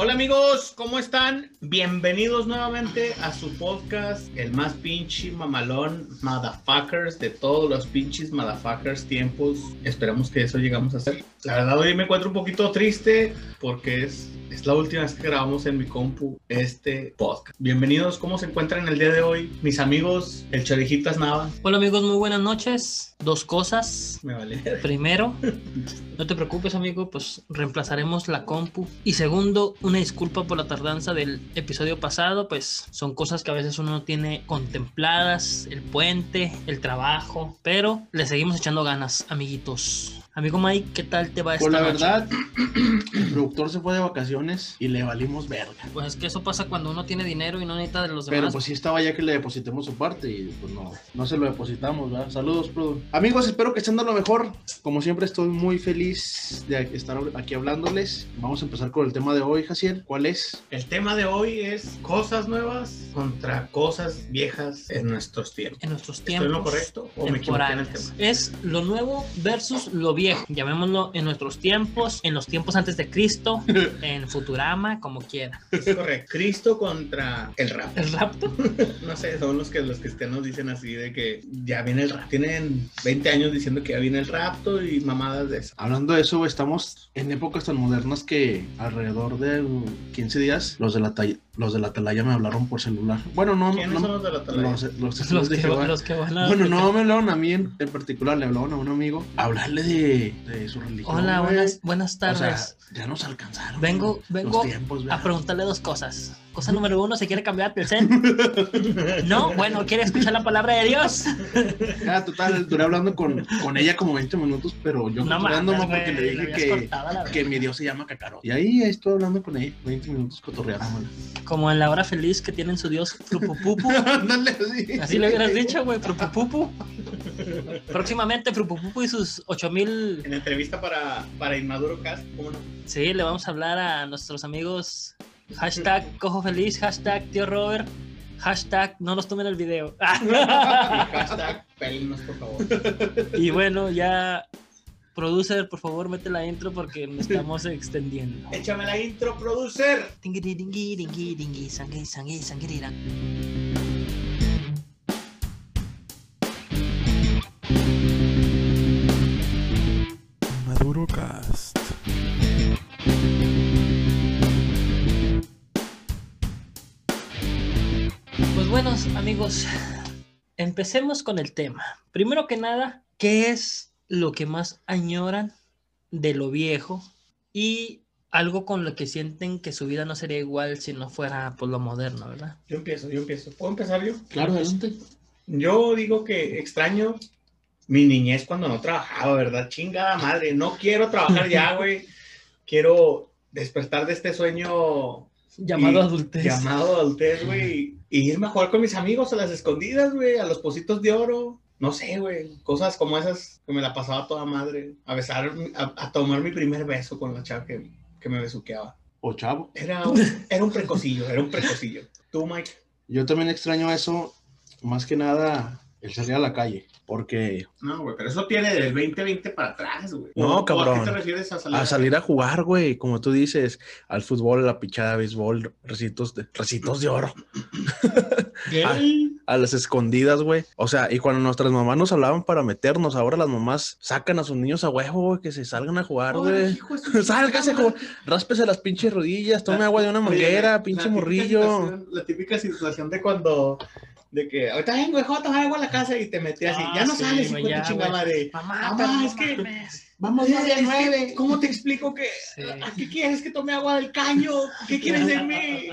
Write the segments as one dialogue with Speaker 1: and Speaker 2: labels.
Speaker 1: Hola amigos, ¿cómo están? Bienvenidos nuevamente a su podcast, el más pinche mamalón motherfuckers de todos los pinches motherfuckers tiempos. Esperamos que eso llegamos a hacer. La verdad hoy me encuentro un poquito triste porque es, es la última vez que grabamos en mi compu este podcast. Bienvenidos, ¿cómo se encuentran el día de hoy? Mis amigos, el Chorijitas Nava.
Speaker 2: Hola amigos, muy buenas noches. Dos cosas.
Speaker 1: Me vale.
Speaker 2: Primero, no te preocupes amigo, pues reemplazaremos la compu. Y segundo, una disculpa por la tardanza del episodio pasado, pues son cosas que a veces uno no tiene contempladas, el puente, el trabajo, pero le seguimos echando ganas, amiguitos. Amigo Mike, ¿qué tal te va esta
Speaker 3: Pues la
Speaker 2: noche?
Speaker 3: verdad, el productor se fue de vacaciones y le valimos verga.
Speaker 2: Pues es que eso pasa cuando uno tiene dinero y no necesita de los
Speaker 3: Pero
Speaker 2: demás.
Speaker 3: pues sí estaba ya que le depositemos su parte y pues no, no se lo depositamos, ¿verdad? Saludos, Produ. Amigos, espero que estén dando lo mejor. Como siempre estoy muy feliz de estar aquí hablándoles. Vamos a empezar con el tema de hoy, Jaciel. ¿Cuál es?
Speaker 1: El tema de hoy es cosas nuevas contra cosas viejas en nuestros tiempos.
Speaker 2: en nuestros
Speaker 1: ¿Estoy en
Speaker 2: tiempos
Speaker 1: lo correcto o me equivoqué en el tema?
Speaker 2: Es lo nuevo versus lo viejo. Llamémoslo en nuestros tiempos, en los tiempos antes de Cristo, en Futurama, como quiera.
Speaker 1: Es correcto. Cristo contra el rap.
Speaker 2: ¿El rapto?
Speaker 1: No sé, son los que los cristianos dicen así de que ya viene el rap. Tienen 20 años diciendo que ya viene el rapto y mamadas de eso.
Speaker 3: Hablando de eso, estamos en épocas tan modernas que alrededor de 15 días los de la, talla- los de la atalaya me hablaron por celular. Bueno, no,
Speaker 1: ¿Quiénes
Speaker 3: no,
Speaker 1: son los de la atalaya?
Speaker 3: los, los
Speaker 2: Los
Speaker 3: de
Speaker 2: que, que van a...
Speaker 3: Bueno, no me hablaron a mí en, en particular, le hablaron a un amigo a hablarle de, de su religión.
Speaker 2: Hola,
Speaker 3: güey.
Speaker 2: buenas, buenas
Speaker 3: O
Speaker 2: tardes.
Speaker 3: sea, ya nos alcanzaron.
Speaker 2: Vengo- vengo
Speaker 3: tiempos,
Speaker 2: a preguntarle dos cosas. Cosa número uno, ¿se quiere cambiar el cel? No, bueno, ¿quiere escuchar la palabra de Dios?
Speaker 3: Ya, total, duré hablando con, con ella como 20 minutos, pero yo
Speaker 2: No
Speaker 3: cotorreando
Speaker 2: mames,
Speaker 3: porque
Speaker 2: güey,
Speaker 3: le dije que,
Speaker 2: cortado
Speaker 3: que mi Dios se llama Cacarón. Y ahí estoy hablando con ella, 20 minutos cotorreando.
Speaker 2: Como en la hora feliz que tienen su Dios Frupupupu.
Speaker 3: Ándale, así.
Speaker 2: Así le hubieras dicho, güey, Frupupupu. Próximamente Frupupupu y sus 8000
Speaker 1: En entrevista para, para Inmaduro Cast, ¿cómo no?
Speaker 2: Sí, le vamos a hablar a nuestros amigos. Hashtag cojo feliz, hashtag tío Robert, hashtag no nos tomen el video.
Speaker 1: Y hashtag pélenos, por favor.
Speaker 2: y bueno, ya, producer, por favor, mete la intro porque nos estamos extendiendo.
Speaker 1: Échame la intro, producer.
Speaker 2: Amigos, empecemos con el tema. Primero que nada, ¿qué es lo que más añoran de lo viejo y algo con lo que sienten que su vida no sería igual si no fuera por lo moderno, ¿verdad?
Speaker 1: Yo empiezo, yo empiezo. ¿Puedo empezar yo?
Speaker 3: Claro, adelante.
Speaker 1: Yo digo que extraño mi niñez cuando no trabajaba, ¿verdad? Chingada madre, no quiero trabajar ya, güey. Quiero despertar de este sueño
Speaker 2: Llamado
Speaker 1: Y-
Speaker 2: adultez.
Speaker 1: llamado adultez, güey, y irme a jugar con mis amigos a las escondidas, güey, a los pocitos de oro. No sé, güey, cosas como esas que me la pasaba toda madre. A besar, a, a tomar mi primer beso con la chava que, que me besuqueaba.
Speaker 3: O chavo.
Speaker 1: Era un, era un precocillo, era un precocillo. Tú, Mike.
Speaker 3: Yo también extraño eso, más que nada, el salir a la calle. Porque
Speaker 1: No, güey, pero eso tiene del 2020 para atrás, güey.
Speaker 3: No,
Speaker 1: ¿O- o ¿A
Speaker 3: cabrón.
Speaker 1: qué te refieres a salir?
Speaker 3: a salir a jugar, güey, como tú dices, al fútbol, a la pichada, béisbol, recitos de, recitos de oro.
Speaker 1: Gay.
Speaker 3: a las escondidas, güey. O sea, y cuando nuestras mamás nos hablaban para meternos, ahora las mamás sacan a sus niños a huevo, güey, que se salgan a jugar, güey. Sálgase, como, ráspese las pinches rodillas, tome
Speaker 1: La-
Speaker 3: agua de una manguera,
Speaker 1: la-
Speaker 3: pinche
Speaker 1: la
Speaker 3: morrillo.
Speaker 1: La típica situación de cuando, de que ahorita vengo, hijo, a tomar agua a la casa y te metí así.
Speaker 2: Ah,
Speaker 1: ya no
Speaker 2: sí,
Speaker 1: sales,
Speaker 2: güey,
Speaker 1: hijo de chingada madre.
Speaker 2: Mamá,
Speaker 1: Mamá,
Speaker 2: pero no
Speaker 1: es que-.
Speaker 3: Vamos
Speaker 1: Es que, ¿Cómo te explico que
Speaker 2: Sí.
Speaker 1: ¿a qué quieres que tome agua del caño? ¿Qué quieres de mí?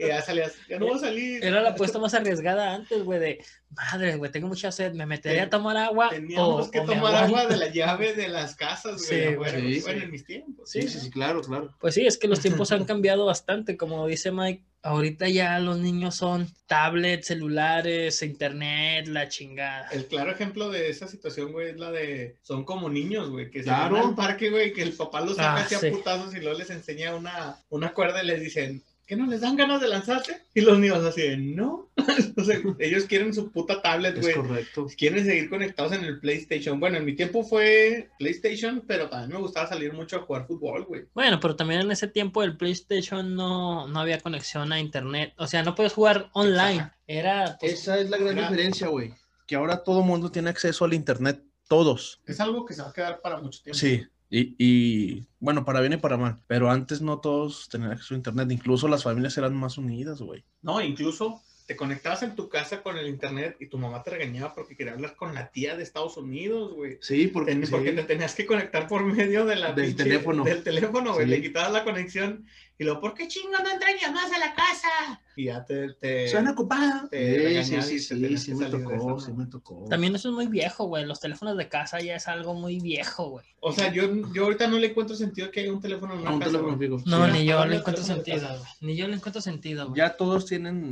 Speaker 1: Y ya salías, ya no voy a salir.
Speaker 2: Era la apuesta más arriesgada antes, güey, de madre, güey, tengo mucha sed, me metería a tomar agua.
Speaker 1: Teníamos
Speaker 2: o-
Speaker 1: que
Speaker 2: o
Speaker 1: tomar agua de la llave de las casas, güey.
Speaker 2: Sí,
Speaker 3: güey, sí.
Speaker 1: bueno, en mis tiempos.
Speaker 3: Sí, sí, sí, claro, claro.
Speaker 2: Pues sí, es que los tiempos han cambiado bastante, como dice Mike. Ahorita ya los niños son tablets, celulares, internet, la chingada.
Speaker 1: El claro ejemplo de esa situación, güey, es la de. Son como niños, güey, que se van al parque, güey, que el papá los saca
Speaker 2: Ah, sí.
Speaker 1: a putazos y luego les enseña una, una cuerda y les dicen. ¿Qué no les dan ganas de lanzarse? Y los niños así de, no. o sea, ellos quieren su puta tablet,
Speaker 3: Es
Speaker 1: güey.
Speaker 3: correcto.
Speaker 1: Quieren seguir conectados en el PlayStation. Bueno, en mi tiempo fue PlayStation, pero también me gustaba salir mucho a jugar fútbol, güey.
Speaker 2: Bueno, pero también en ese tiempo el PlayStation no, no había conexión a internet. O sea, no puedes jugar online. Era pues,
Speaker 3: Esa es la gran
Speaker 1: Era-
Speaker 3: diferencia, güey. Que ahora todo mundo tiene acceso al internet. Todos.
Speaker 1: Es algo que se va a quedar para mucho tiempo.
Speaker 3: Sí. Y, y, bueno, para bien y para mal. Pero antes no todos tenían acceso a internet. Incluso las familias eran más unidas, güey.
Speaker 1: No, incluso te conectabas en tu casa con el internet y tu mamá te regañaba porque quería hablar con la tía de Estados Unidos, güey.
Speaker 3: Sí, porque,
Speaker 1: Ten- Porque te tenías que conectar por medio de la
Speaker 3: Del
Speaker 1: pinche-
Speaker 3: teléfono.
Speaker 1: Del teléfono, güey.
Speaker 3: Sí.
Speaker 1: Le quitabas la conexión y luego, ¿por qué chingo no entran llamadas a la casa? Y ya te. te
Speaker 3: Suena ocupada.
Speaker 1: te
Speaker 3: Sí, sí, sí, sí, sí me tocó, sí me tocó.
Speaker 2: También eso es muy viejo, güey. Los teléfonos de casa ya es algo muy viejo, güey.
Speaker 1: O sea, yo, yo ahorita no le encuentro sentido que haya un teléfono en una
Speaker 3: un
Speaker 1: casa.
Speaker 3: teléfono.
Speaker 2: No,
Speaker 3: Sí.
Speaker 2: ni yo le encuentro sentido,
Speaker 1: casa.
Speaker 2: güey. Ni yo le encuentro sentido, güey.
Speaker 3: Ya todos tienen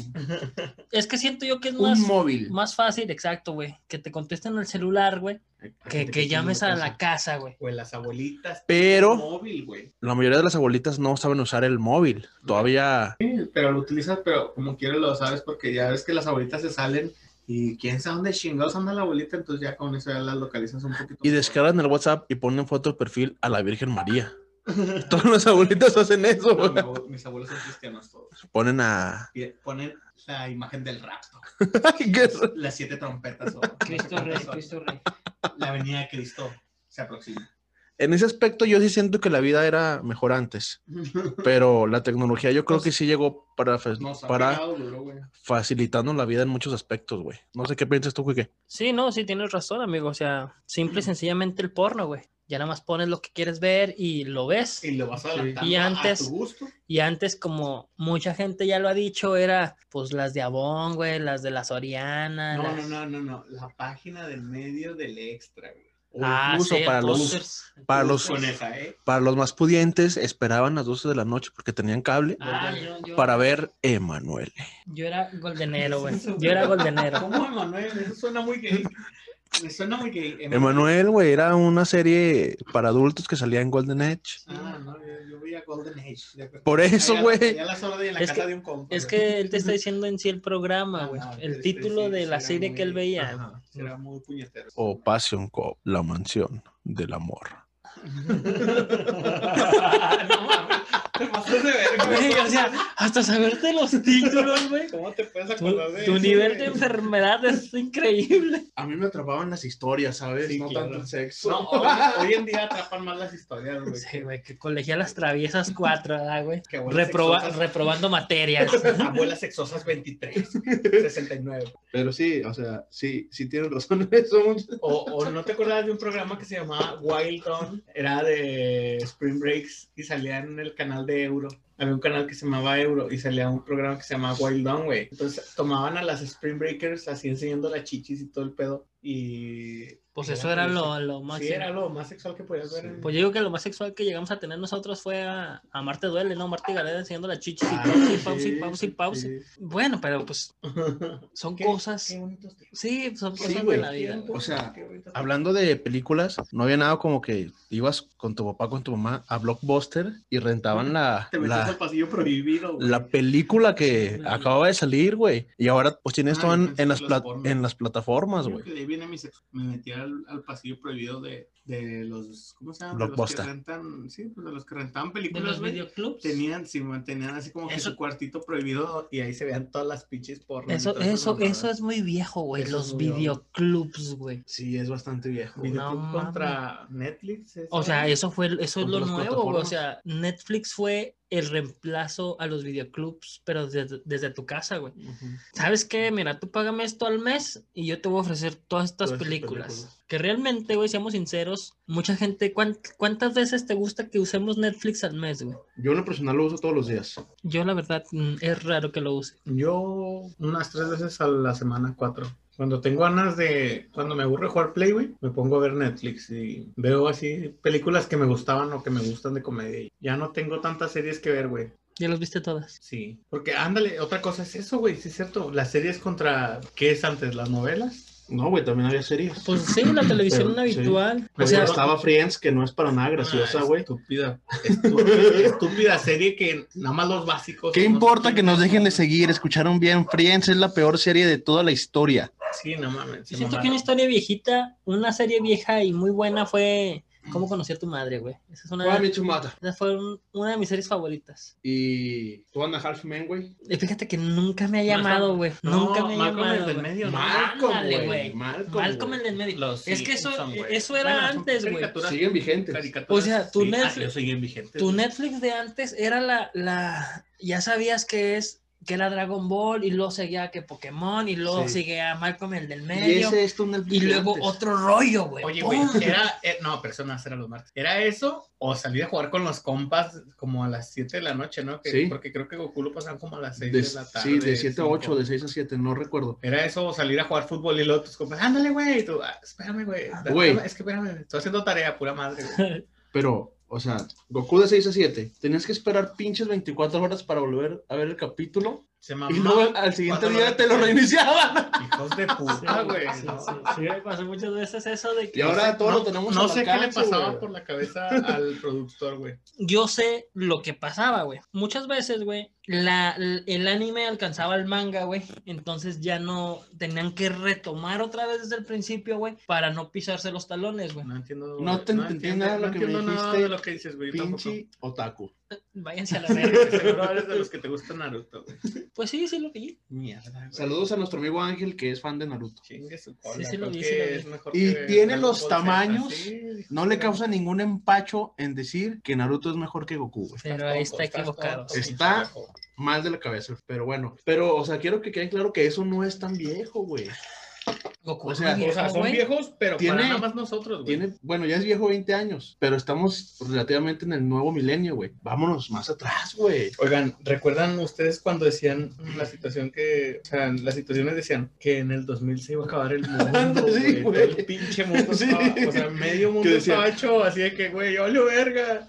Speaker 2: Es que siento yo que es
Speaker 3: un
Speaker 2: más,
Speaker 3: móvil.
Speaker 2: más fácil, exacto, güey. Que te contesten el celular, güey. Que, que llames a la casa, güey.
Speaker 1: Güey, las abuelitas.
Speaker 3: Pero-
Speaker 1: Móvil, güey.
Speaker 3: La mayoría de las abuelitas no saben usar el móvil. Todavía.
Speaker 1: Sí, pero lo utilizas, pero como quieres lo sabes, porque ya ves que las abuelitas se salen y quién sabe dónde chingados anda la abuelita, entonces ya con eso ya las localizas un poquito.
Speaker 3: Y descargan el WhatsApp y ponen foto de perfil a la Virgen María. Todas las abuelitas hacen eso. Güey.
Speaker 1: mis abuelos son cristianos todos.
Speaker 3: Ponen a.
Speaker 1: Ponen la imagen del rapto,
Speaker 3: ¿Qué es?
Speaker 1: las siete trompetas. o-
Speaker 2: Cristo Rey, Cristo Rey.
Speaker 1: La venida de Cristo se aproxima.
Speaker 3: En ese aspecto, yo sí siento que la vida era mejor antes. Pero la tecnología, yo creo que sí llegó para, para
Speaker 1: pegado duro, güey.
Speaker 3: facilitarnos la vida en muchos aspectos, güey. No sé qué piensas tú, Quique.
Speaker 2: Sí, no, sí tienes razón, amigo. O sea, simple y sencillamente el porno, güey. Ya nada más pones lo que quieres ver y lo ves.
Speaker 1: Y lo vas adelantando
Speaker 2: Y
Speaker 1: a-
Speaker 2: antes-
Speaker 1: a tu gusto.
Speaker 2: Y antes, como mucha gente ya lo ha dicho, era pues las de Avon, güey, las de la Soriana.
Speaker 1: No, no,
Speaker 2: las-
Speaker 1: no, no, no. La página del medio del extra, güey.
Speaker 3: O
Speaker 2: Ah,
Speaker 3: incluso
Speaker 2: sí,
Speaker 3: para los, para los-
Speaker 1: esa, ¿eh?
Speaker 3: para los más pudientes, esperaban las 12 de la noche porque tenían cable
Speaker 2: Ah, yo, yo-
Speaker 3: para ver Emanuele.
Speaker 2: yo era goldenero, güey. Yo era goldenero.
Speaker 1: ¿Cómo, Emanuel? Eso suena muy gay. Me suena muy gay.
Speaker 3: Emanuel, güey, era una serie para adultos que salía en Golden Edge.
Speaker 1: Ah, no, yo, yo veía Golden Age. de-
Speaker 3: Por eso, güey.
Speaker 2: Es que-. Es él te está diciendo en sí el programa,
Speaker 1: Ah,
Speaker 2: güey. El título
Speaker 1: sí-
Speaker 2: de la serie que él veía.
Speaker 1: Ajá, era muy puñetero.
Speaker 3: O Passion Cop, la mansión del amor.
Speaker 1: No mames, te pasas de verga,
Speaker 2: Güey, o sea, hasta saberte los títulos, güey.
Speaker 1: ¿Cómo te puedes
Speaker 2: Tu,
Speaker 1: acordar de
Speaker 2: tu
Speaker 1: eso,
Speaker 2: nivel
Speaker 1: güey?
Speaker 2: de enfermedad es increíble.
Speaker 3: A mí me atrapaban las historias, ¿sabes?
Speaker 1: Sí,
Speaker 3: no
Speaker 1: claro.
Speaker 3: tanto el sexo.
Speaker 1: No, hoy, hoy en día atrapan más las historias, güey.
Speaker 2: Sí, güey, que colegialas traviesas 4, ¿verdad, güey? Reproba-
Speaker 1: sexosas-
Speaker 2: reprobando materias.
Speaker 1: Abuelas sexosas 23, 69.
Speaker 3: Pero sí, o sea, sí, sí tienes razón en eso.
Speaker 1: O, o no te acuerdas de un programa que se llamaba Wild Dawn, era de Spring Breaks y salía en el canal de Euro. Había un canal que se llamaba Euro y salía un programa que se llamaba Wild Dawn, güey. Entonces tomaban a las Spring Breakers así enseñando las chichis y todo el pedo. Y.
Speaker 2: Pues eso era lo, lo más.
Speaker 1: Sí, era lo más sexual que podías ver. en-
Speaker 2: Pues yo digo que lo más sexual que llegamos a tener nosotros fue a, a Marte Duele, ¿no? Marte Gareda enseñando las chichis y
Speaker 1: Ah,
Speaker 2: pausa y
Speaker 1: sí,
Speaker 2: pausa y pausa y pausa.
Speaker 1: sí.
Speaker 2: Bueno, pero pues son
Speaker 1: Qué-
Speaker 2: cosas.
Speaker 1: qué.
Speaker 2: Sí, son
Speaker 3: Sí,
Speaker 2: cosas de la vida.
Speaker 3: O sea, Hablando de películas, no había nada como que ibas con tu papá, con tu mamá a Blockbuster y rentaban la,
Speaker 1: Te metes al
Speaker 3: la,
Speaker 1: pasillo prohibido, güey.
Speaker 3: la película que acababa de salir, güey. Y ahora pues tienes
Speaker 1: Ah,
Speaker 3: todo en, las, pla- en las plataformas, güey.
Speaker 1: que de ahí viene mi me metí al, al pasillo prohibido de, de los, ¿cómo se llama? De los que rentan, sí, pues de los que rentaban
Speaker 2: De
Speaker 1: películas,
Speaker 2: los
Speaker 1: güey.
Speaker 2: videoclubs.
Speaker 1: Tenían, sí, man, tenían así como que
Speaker 2: Eso-
Speaker 1: su cuartito prohibido y ahí se vean todas las pinches porno.
Speaker 2: Eso, eso, eso es muy viejo, güey. Los videoclubs, güey.
Speaker 3: Sí, es bastante viejo.
Speaker 1: Videoclub
Speaker 2: No
Speaker 1: contra Netflix. ¿es
Speaker 2: O sea, eso fue, eso es lo nuevo, güey. O sea, Netflix fue el reemplazo a los videoclubs, pero desde, desde tu casa, güey. ¿Sabes qué? Mira, tú págame esto al mes y yo te voy a ofrecer todas estas
Speaker 3: Todas
Speaker 2: películas.
Speaker 3: películas.
Speaker 2: Que realmente, güey, seamos sinceros, mucha gente, ¿cuán- ¿cuántas veces te gusta que usemos Netflix al mes, güey?
Speaker 3: Yo en lo personal lo uso todos los días.
Speaker 2: Yo, la verdad, mm, es raro que lo use.
Speaker 1: Yo unas tres veces a la semana, cuatro. Cuando tengo ganas de, cuando me aburre jugar Play, güey, me pongo a ver Netflix y veo así películas que me gustaban o que me gustan de comedia. Ya no tengo tantas series que ver, güey.
Speaker 2: ¿Ya las viste todas?
Speaker 1: Sí, porque ándale, otra cosa es eso, güey, sí es cierto. Las series contra, ¿qué es antes? ¿Las novelas?
Speaker 3: No, güey, también había series.
Speaker 2: Pues sí, la televisión
Speaker 3: Pero, sí.
Speaker 2: habitual.
Speaker 3: O
Speaker 2: O sea,
Speaker 3: estaba Friends, que no es para nada graciosa,
Speaker 1: Ah,
Speaker 3: güey.
Speaker 1: Estúpida. Estúpida, estúpida serie que nada más los básicos.
Speaker 3: ¿Qué importa que nos dejen de seguir? Escucharon bien, Friends es la peor serie de toda la historia.
Speaker 1: Sí, no mames.
Speaker 2: siento que una historia viejita, una serie vieja y muy buena fue ¿Cómo conocí a tu madre, güey? Esa es una,
Speaker 3: Michumata.
Speaker 2: esa fue un- una de mis series favoritas.
Speaker 3: Y tú and a Half Men, güey.
Speaker 2: Y fíjate que nunca me ha llamado, güey.
Speaker 1: no,
Speaker 2: nunca me ha
Speaker 1: Malcolm
Speaker 2: llamado.
Speaker 1: el del medio, ¿no?
Speaker 3: Malcolm, güey. Malcolm,
Speaker 2: Malcolm el del medio.
Speaker 1: Los
Speaker 2: es que eso, eso era
Speaker 1: Bueno,
Speaker 2: antes, güey.
Speaker 3: Siguen vigentes.
Speaker 2: O sea, tu
Speaker 1: sí. Ah,
Speaker 2: Netflix-
Speaker 1: yo siguen vigentes.
Speaker 2: Tu. Netflix de antes era la, la, ya sabías que es, que era Dragon Ball y luego seguía que Pokémon y luego
Speaker 3: Sí.
Speaker 2: seguía Malcolm el del
Speaker 3: Y
Speaker 2: medio
Speaker 3: ese es
Speaker 2: y luego otro rollo, güey.
Speaker 1: Oye, güey, era. eh, no, personas eran los martes. ¿Era eso o salir a jugar con los compas como a las 7 de la noche, no? Que,
Speaker 3: Sí.
Speaker 1: Porque creo que Goku lo pasaban como a las 6
Speaker 3: De-
Speaker 1: de, la tarde.
Speaker 3: sí, de 7 a 8,
Speaker 1: cinco.
Speaker 3: de 6 a 7, no recuerdo.
Speaker 1: Era eso o salir a jugar fútbol y luego tus compas, ándale, güey. Tú, "Ah, espérame, güey.
Speaker 3: Güey.
Speaker 1: Es que espérame, estoy haciendo tarea, pura madre, güey.
Speaker 3: Pero, o sea, Goku de 6 a 7, tenías que esperar pinches 24 horas para volver a ver el capítulo.
Speaker 1: Se
Speaker 3: Y
Speaker 1: mamaban
Speaker 3: luego al siguiente día te lo reiniciaban.
Speaker 1: Hijos de puta, güey.
Speaker 2: Sí,
Speaker 1: no.
Speaker 2: sí, sí, me pasó muchas veces eso de que
Speaker 3: Y ahora todo
Speaker 1: no,
Speaker 3: lo tenemos
Speaker 1: No sé qué le pasaba
Speaker 3: güey.
Speaker 1: por la cabeza al productor, güey.
Speaker 2: yo sé lo que pasaba, güey. Muchas veces, güey, la, el anime alcanzaba el manga, güey. Entonces ya no tenían que retomar otra vez desde el principio, güey, para no pisarse los talones, güey.
Speaker 1: No entiendo.
Speaker 3: No te entendí nada de lo
Speaker 1: no
Speaker 3: que me
Speaker 1: entiendo nada
Speaker 3: dijiste,
Speaker 1: de lo que dices, güey. tampoco.
Speaker 3: Pinche otaku.
Speaker 2: Váyanse a la verga.
Speaker 1: seguro eres de los que te gusta Naruto, güey.
Speaker 2: Pues sí, sí lo vi.
Speaker 1: Mierda, güey.
Speaker 3: Saludos a nuestro amigo Ángel que es fan de Naruto.
Speaker 1: Chingue su cola,
Speaker 2: Sí, sí lo
Speaker 1: creo
Speaker 2: vi,
Speaker 1: que
Speaker 2: sí lo vi.
Speaker 1: es mejor
Speaker 3: Y
Speaker 1: que
Speaker 3: tiene
Speaker 1: Dragon
Speaker 3: los
Speaker 1: Ball Z,
Speaker 3: tamaños,
Speaker 1: sí,
Speaker 3: No le causa ningún empacho en decir que Naruto es mejor que Goku, güey.
Speaker 2: Pero ahí está
Speaker 1: estás
Speaker 2: equivocado.
Speaker 1: tonto,
Speaker 3: Está-. Mal de la cabeza, pero bueno. Pero, o sea, quiero que quede claro que eso no es tan viejo, güey.
Speaker 2: Goku
Speaker 3: O sea,
Speaker 2: muy
Speaker 1: O sea,
Speaker 2: viejo,
Speaker 1: son
Speaker 2: güey.
Speaker 1: viejos, pero
Speaker 3: Tiene-
Speaker 1: para nada más nosotros, güey.
Speaker 3: Tiene, bueno, ya es viejo 20 años, pero estamos relativamente en el nuevo milenio, güey. Vámonos más atrás, güey.
Speaker 1: Oigan, ¿recuerdan ustedes cuando decían la situación que, o sea, las situaciones decían que en el 2000 se iba a acabar el mundo,
Speaker 3: Sí,
Speaker 1: güey? el pinche mundo
Speaker 3: Sí.
Speaker 1: estaba, o sea, medio mundo estaba hecho así de que, güey, yo verga.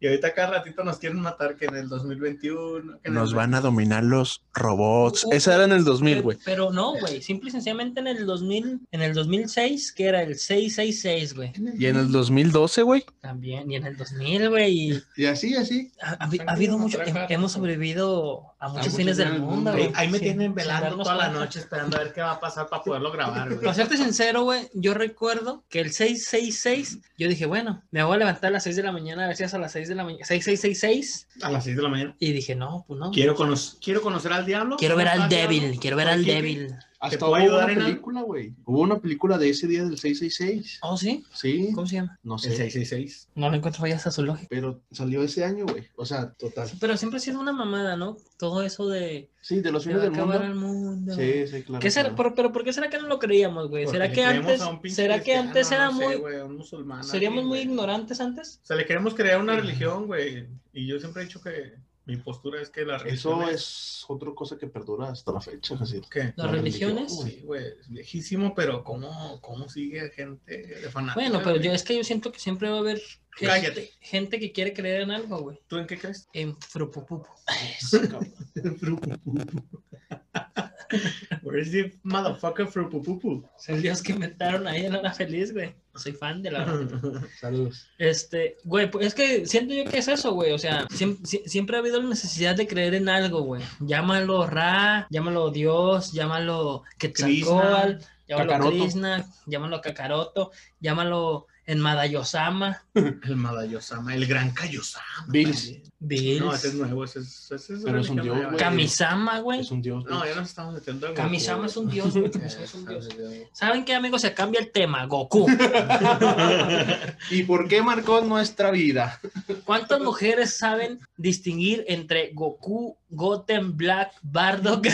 Speaker 1: Y ahorita cada ratito nos quieren matar que en el 2021. que en el-
Speaker 3: a dominar los robots.
Speaker 2: Uh,
Speaker 3: Esa era en el 2000,
Speaker 2: Pero,
Speaker 3: güey.
Speaker 2: pero no, güey. Simple y sencillamente en el 2000, en el 2006, que era el 666, güey.
Speaker 3: Y en el 2012, güey.
Speaker 2: También. Y en el 2000, güey. y
Speaker 3: Y así, así.
Speaker 2: Ha, ha- ha habido mucho. Hemos sobrevivido a muchos fines del mundo, güey.
Speaker 1: Ahí, me
Speaker 2: sin-
Speaker 1: tienen velando toda la noche esperando a ver qué va a pasar para poderlo grabar, güey.
Speaker 2: Para serte sincero, güey, yo recuerdo que el 666, yo dije, bueno, me voy a levantar a las 6 de la mañana, a ver si es a las 6 de la mañana, 6666,
Speaker 1: A las 6 de la mañana.
Speaker 2: y dije, no, pues no.
Speaker 1: Quiero, cono- quiero conocer al diablo.
Speaker 2: Quiero ver
Speaker 1: ¿Cómo
Speaker 2: al débil, quiero ver al débil.
Speaker 3: Hasta hubo
Speaker 1: ayudar
Speaker 3: una película, güey. Hubo una película de ese día del 666.
Speaker 2: ¿Oh, sí?
Speaker 3: Sí,
Speaker 2: ¿Cómo se llama?
Speaker 3: no
Speaker 1: El
Speaker 3: sé.
Speaker 1: 666.
Speaker 2: No lo encuentro fallas a su lógica.
Speaker 3: Pero salió ese año, güey. O sea, total.
Speaker 2: Pero siempre ha sido una mamada, ¿no? Todo eso de.
Speaker 3: Sí, de los fines del mundo.
Speaker 2: el mundo.
Speaker 3: Sí, sí, claro.
Speaker 2: ¿Qué será? Pero, pero ¿por qué será que no lo creíamos, güey? ¿Será que antes, será que antes era
Speaker 1: no sé,
Speaker 2: muy,
Speaker 1: a un musulmán
Speaker 2: seríamos
Speaker 1: aquí,
Speaker 2: muy ignorantes antes?
Speaker 1: O sea, le queremos crear una religión, güey. Y yo siempre he dicho que mi postura es que la religión
Speaker 3: Eso es otra cosa que perdura hasta la fecha, así.
Speaker 1: ¿Qué?
Speaker 2: Las
Speaker 3: La
Speaker 2: religiones.
Speaker 3: religión,
Speaker 1: Sí, güey, es viejísimo, pero ¿cómo, cómo sigue gente de fanática?
Speaker 2: Bueno, pero
Speaker 1: güey?
Speaker 2: yo es que yo siento que siempre va a haber gente,
Speaker 1: Cállate.
Speaker 2: gente que quiere creer en algo, güey.
Speaker 1: ¿Tú en qué crees?
Speaker 2: En frupupupu.
Speaker 1: Where's the motherfucker frupupupu?
Speaker 2: Es el dios que inventaron ahí en Hora Feliz, güey. Soy fan de la
Speaker 3: Saludos.
Speaker 2: Este, güey, pues es que siento yo que es eso, güey. O sea, siem- sie- siempre, ha habido la necesidad de creer en algo, güey. Llámalo Ra, llámalo Dios, llámalo Quetzalcóatl, llámalo. Krishna, llámalo Kakaroto, llámalo en Madayosama,
Speaker 1: El Madayosama, el gran Kaiosama.
Speaker 3: Bills.
Speaker 2: Bills,
Speaker 1: No, ese es nuevo, ese es, ese es
Speaker 3: Pero es un dios, güey.
Speaker 2: Kamisama, güey.
Speaker 3: Es un dios.
Speaker 1: No, ya nos estamos metiendo en
Speaker 2: Kamisama es un dios, güey. Kamisama es un dios.
Speaker 1: Dios.
Speaker 2: ¿Saben qué, amigos? Se cambia el tema. Goku.
Speaker 3: ¿Y por qué marcó nuestra vida?
Speaker 2: ¿Cuántas mujeres saben distinguir entre Goku, Goten, Black, Bardock?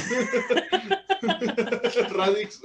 Speaker 3: Radix.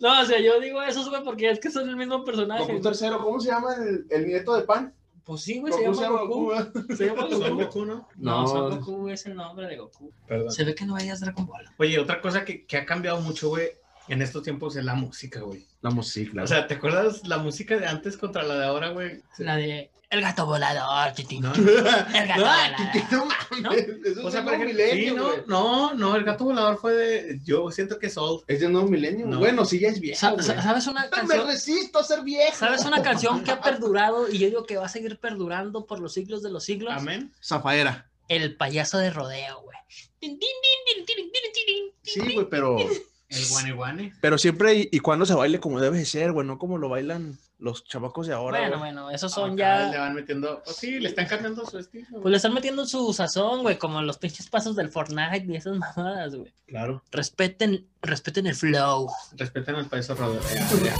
Speaker 2: No, o sea, yo digo eso, güey, porque es que son el mismo personaje.
Speaker 3: Goku tercero, ¿cómo se llama el, el nieto de Pan?
Speaker 2: Pues sí, güey, se llama Goku. Se llama
Speaker 1: ¿Son
Speaker 2: Goku.
Speaker 1: Goku, no?
Speaker 2: No,
Speaker 3: No.
Speaker 2: Son Goku es el nombre de Goku.
Speaker 1: Perdón.
Speaker 2: Se ve que no veías Dragon Ball.
Speaker 1: Oye, otra cosa que, que ha cambiado mucho, güey, en estos tiempos es la música, güey.
Speaker 3: La música.
Speaker 1: O sea, ¿te acuerdas la música de antes contra la de ahora, güey?
Speaker 2: La de El gato volador, chitín.
Speaker 1: No,
Speaker 2: El gato
Speaker 3: no,
Speaker 2: volador.
Speaker 3: Titi, no mames.
Speaker 2: ¿No?
Speaker 3: Eso
Speaker 1: O
Speaker 3: es
Speaker 1: sea,
Speaker 3: de
Speaker 1: por
Speaker 3: nuevo
Speaker 1: ejemplo,
Speaker 3: milenio,
Speaker 1: sí, no,
Speaker 3: güey.
Speaker 1: no, no, el gato volador fue de. Yo siento que es old.
Speaker 3: Es de nuevo milenio.
Speaker 1: No.
Speaker 3: Bueno, sí, ya es viejo,
Speaker 2: Sa- sa- ¿Sabes una
Speaker 3: Me
Speaker 2: canción?
Speaker 3: resisto a ser viejo.
Speaker 2: ¿Sabes una canción que ha perdurado y yo digo que va a seguir perdurando por los siglos de los siglos?
Speaker 1: Amén.
Speaker 3: Zafaera.
Speaker 2: El payaso de rodeo, güey.
Speaker 3: Sí, güey, pero,
Speaker 1: El guane guane.
Speaker 3: pero siempre y, y cuando se baile como debe de ser, güey, no como lo bailan los chavacos de ahora.
Speaker 2: Bueno,
Speaker 3: güey.
Speaker 2: bueno, esos son
Speaker 1: Acá Le
Speaker 2: ya.
Speaker 1: van metiendo. Pues sí, le están cambiando su estilo.
Speaker 2: Pues le están metiendo su sazón, güey, como los pinches pasos del Fortnite y esas mamadas, güey.
Speaker 3: Claro.
Speaker 2: Respeten, respeten el flow.
Speaker 1: Respeten al país. Ya, ya, ya.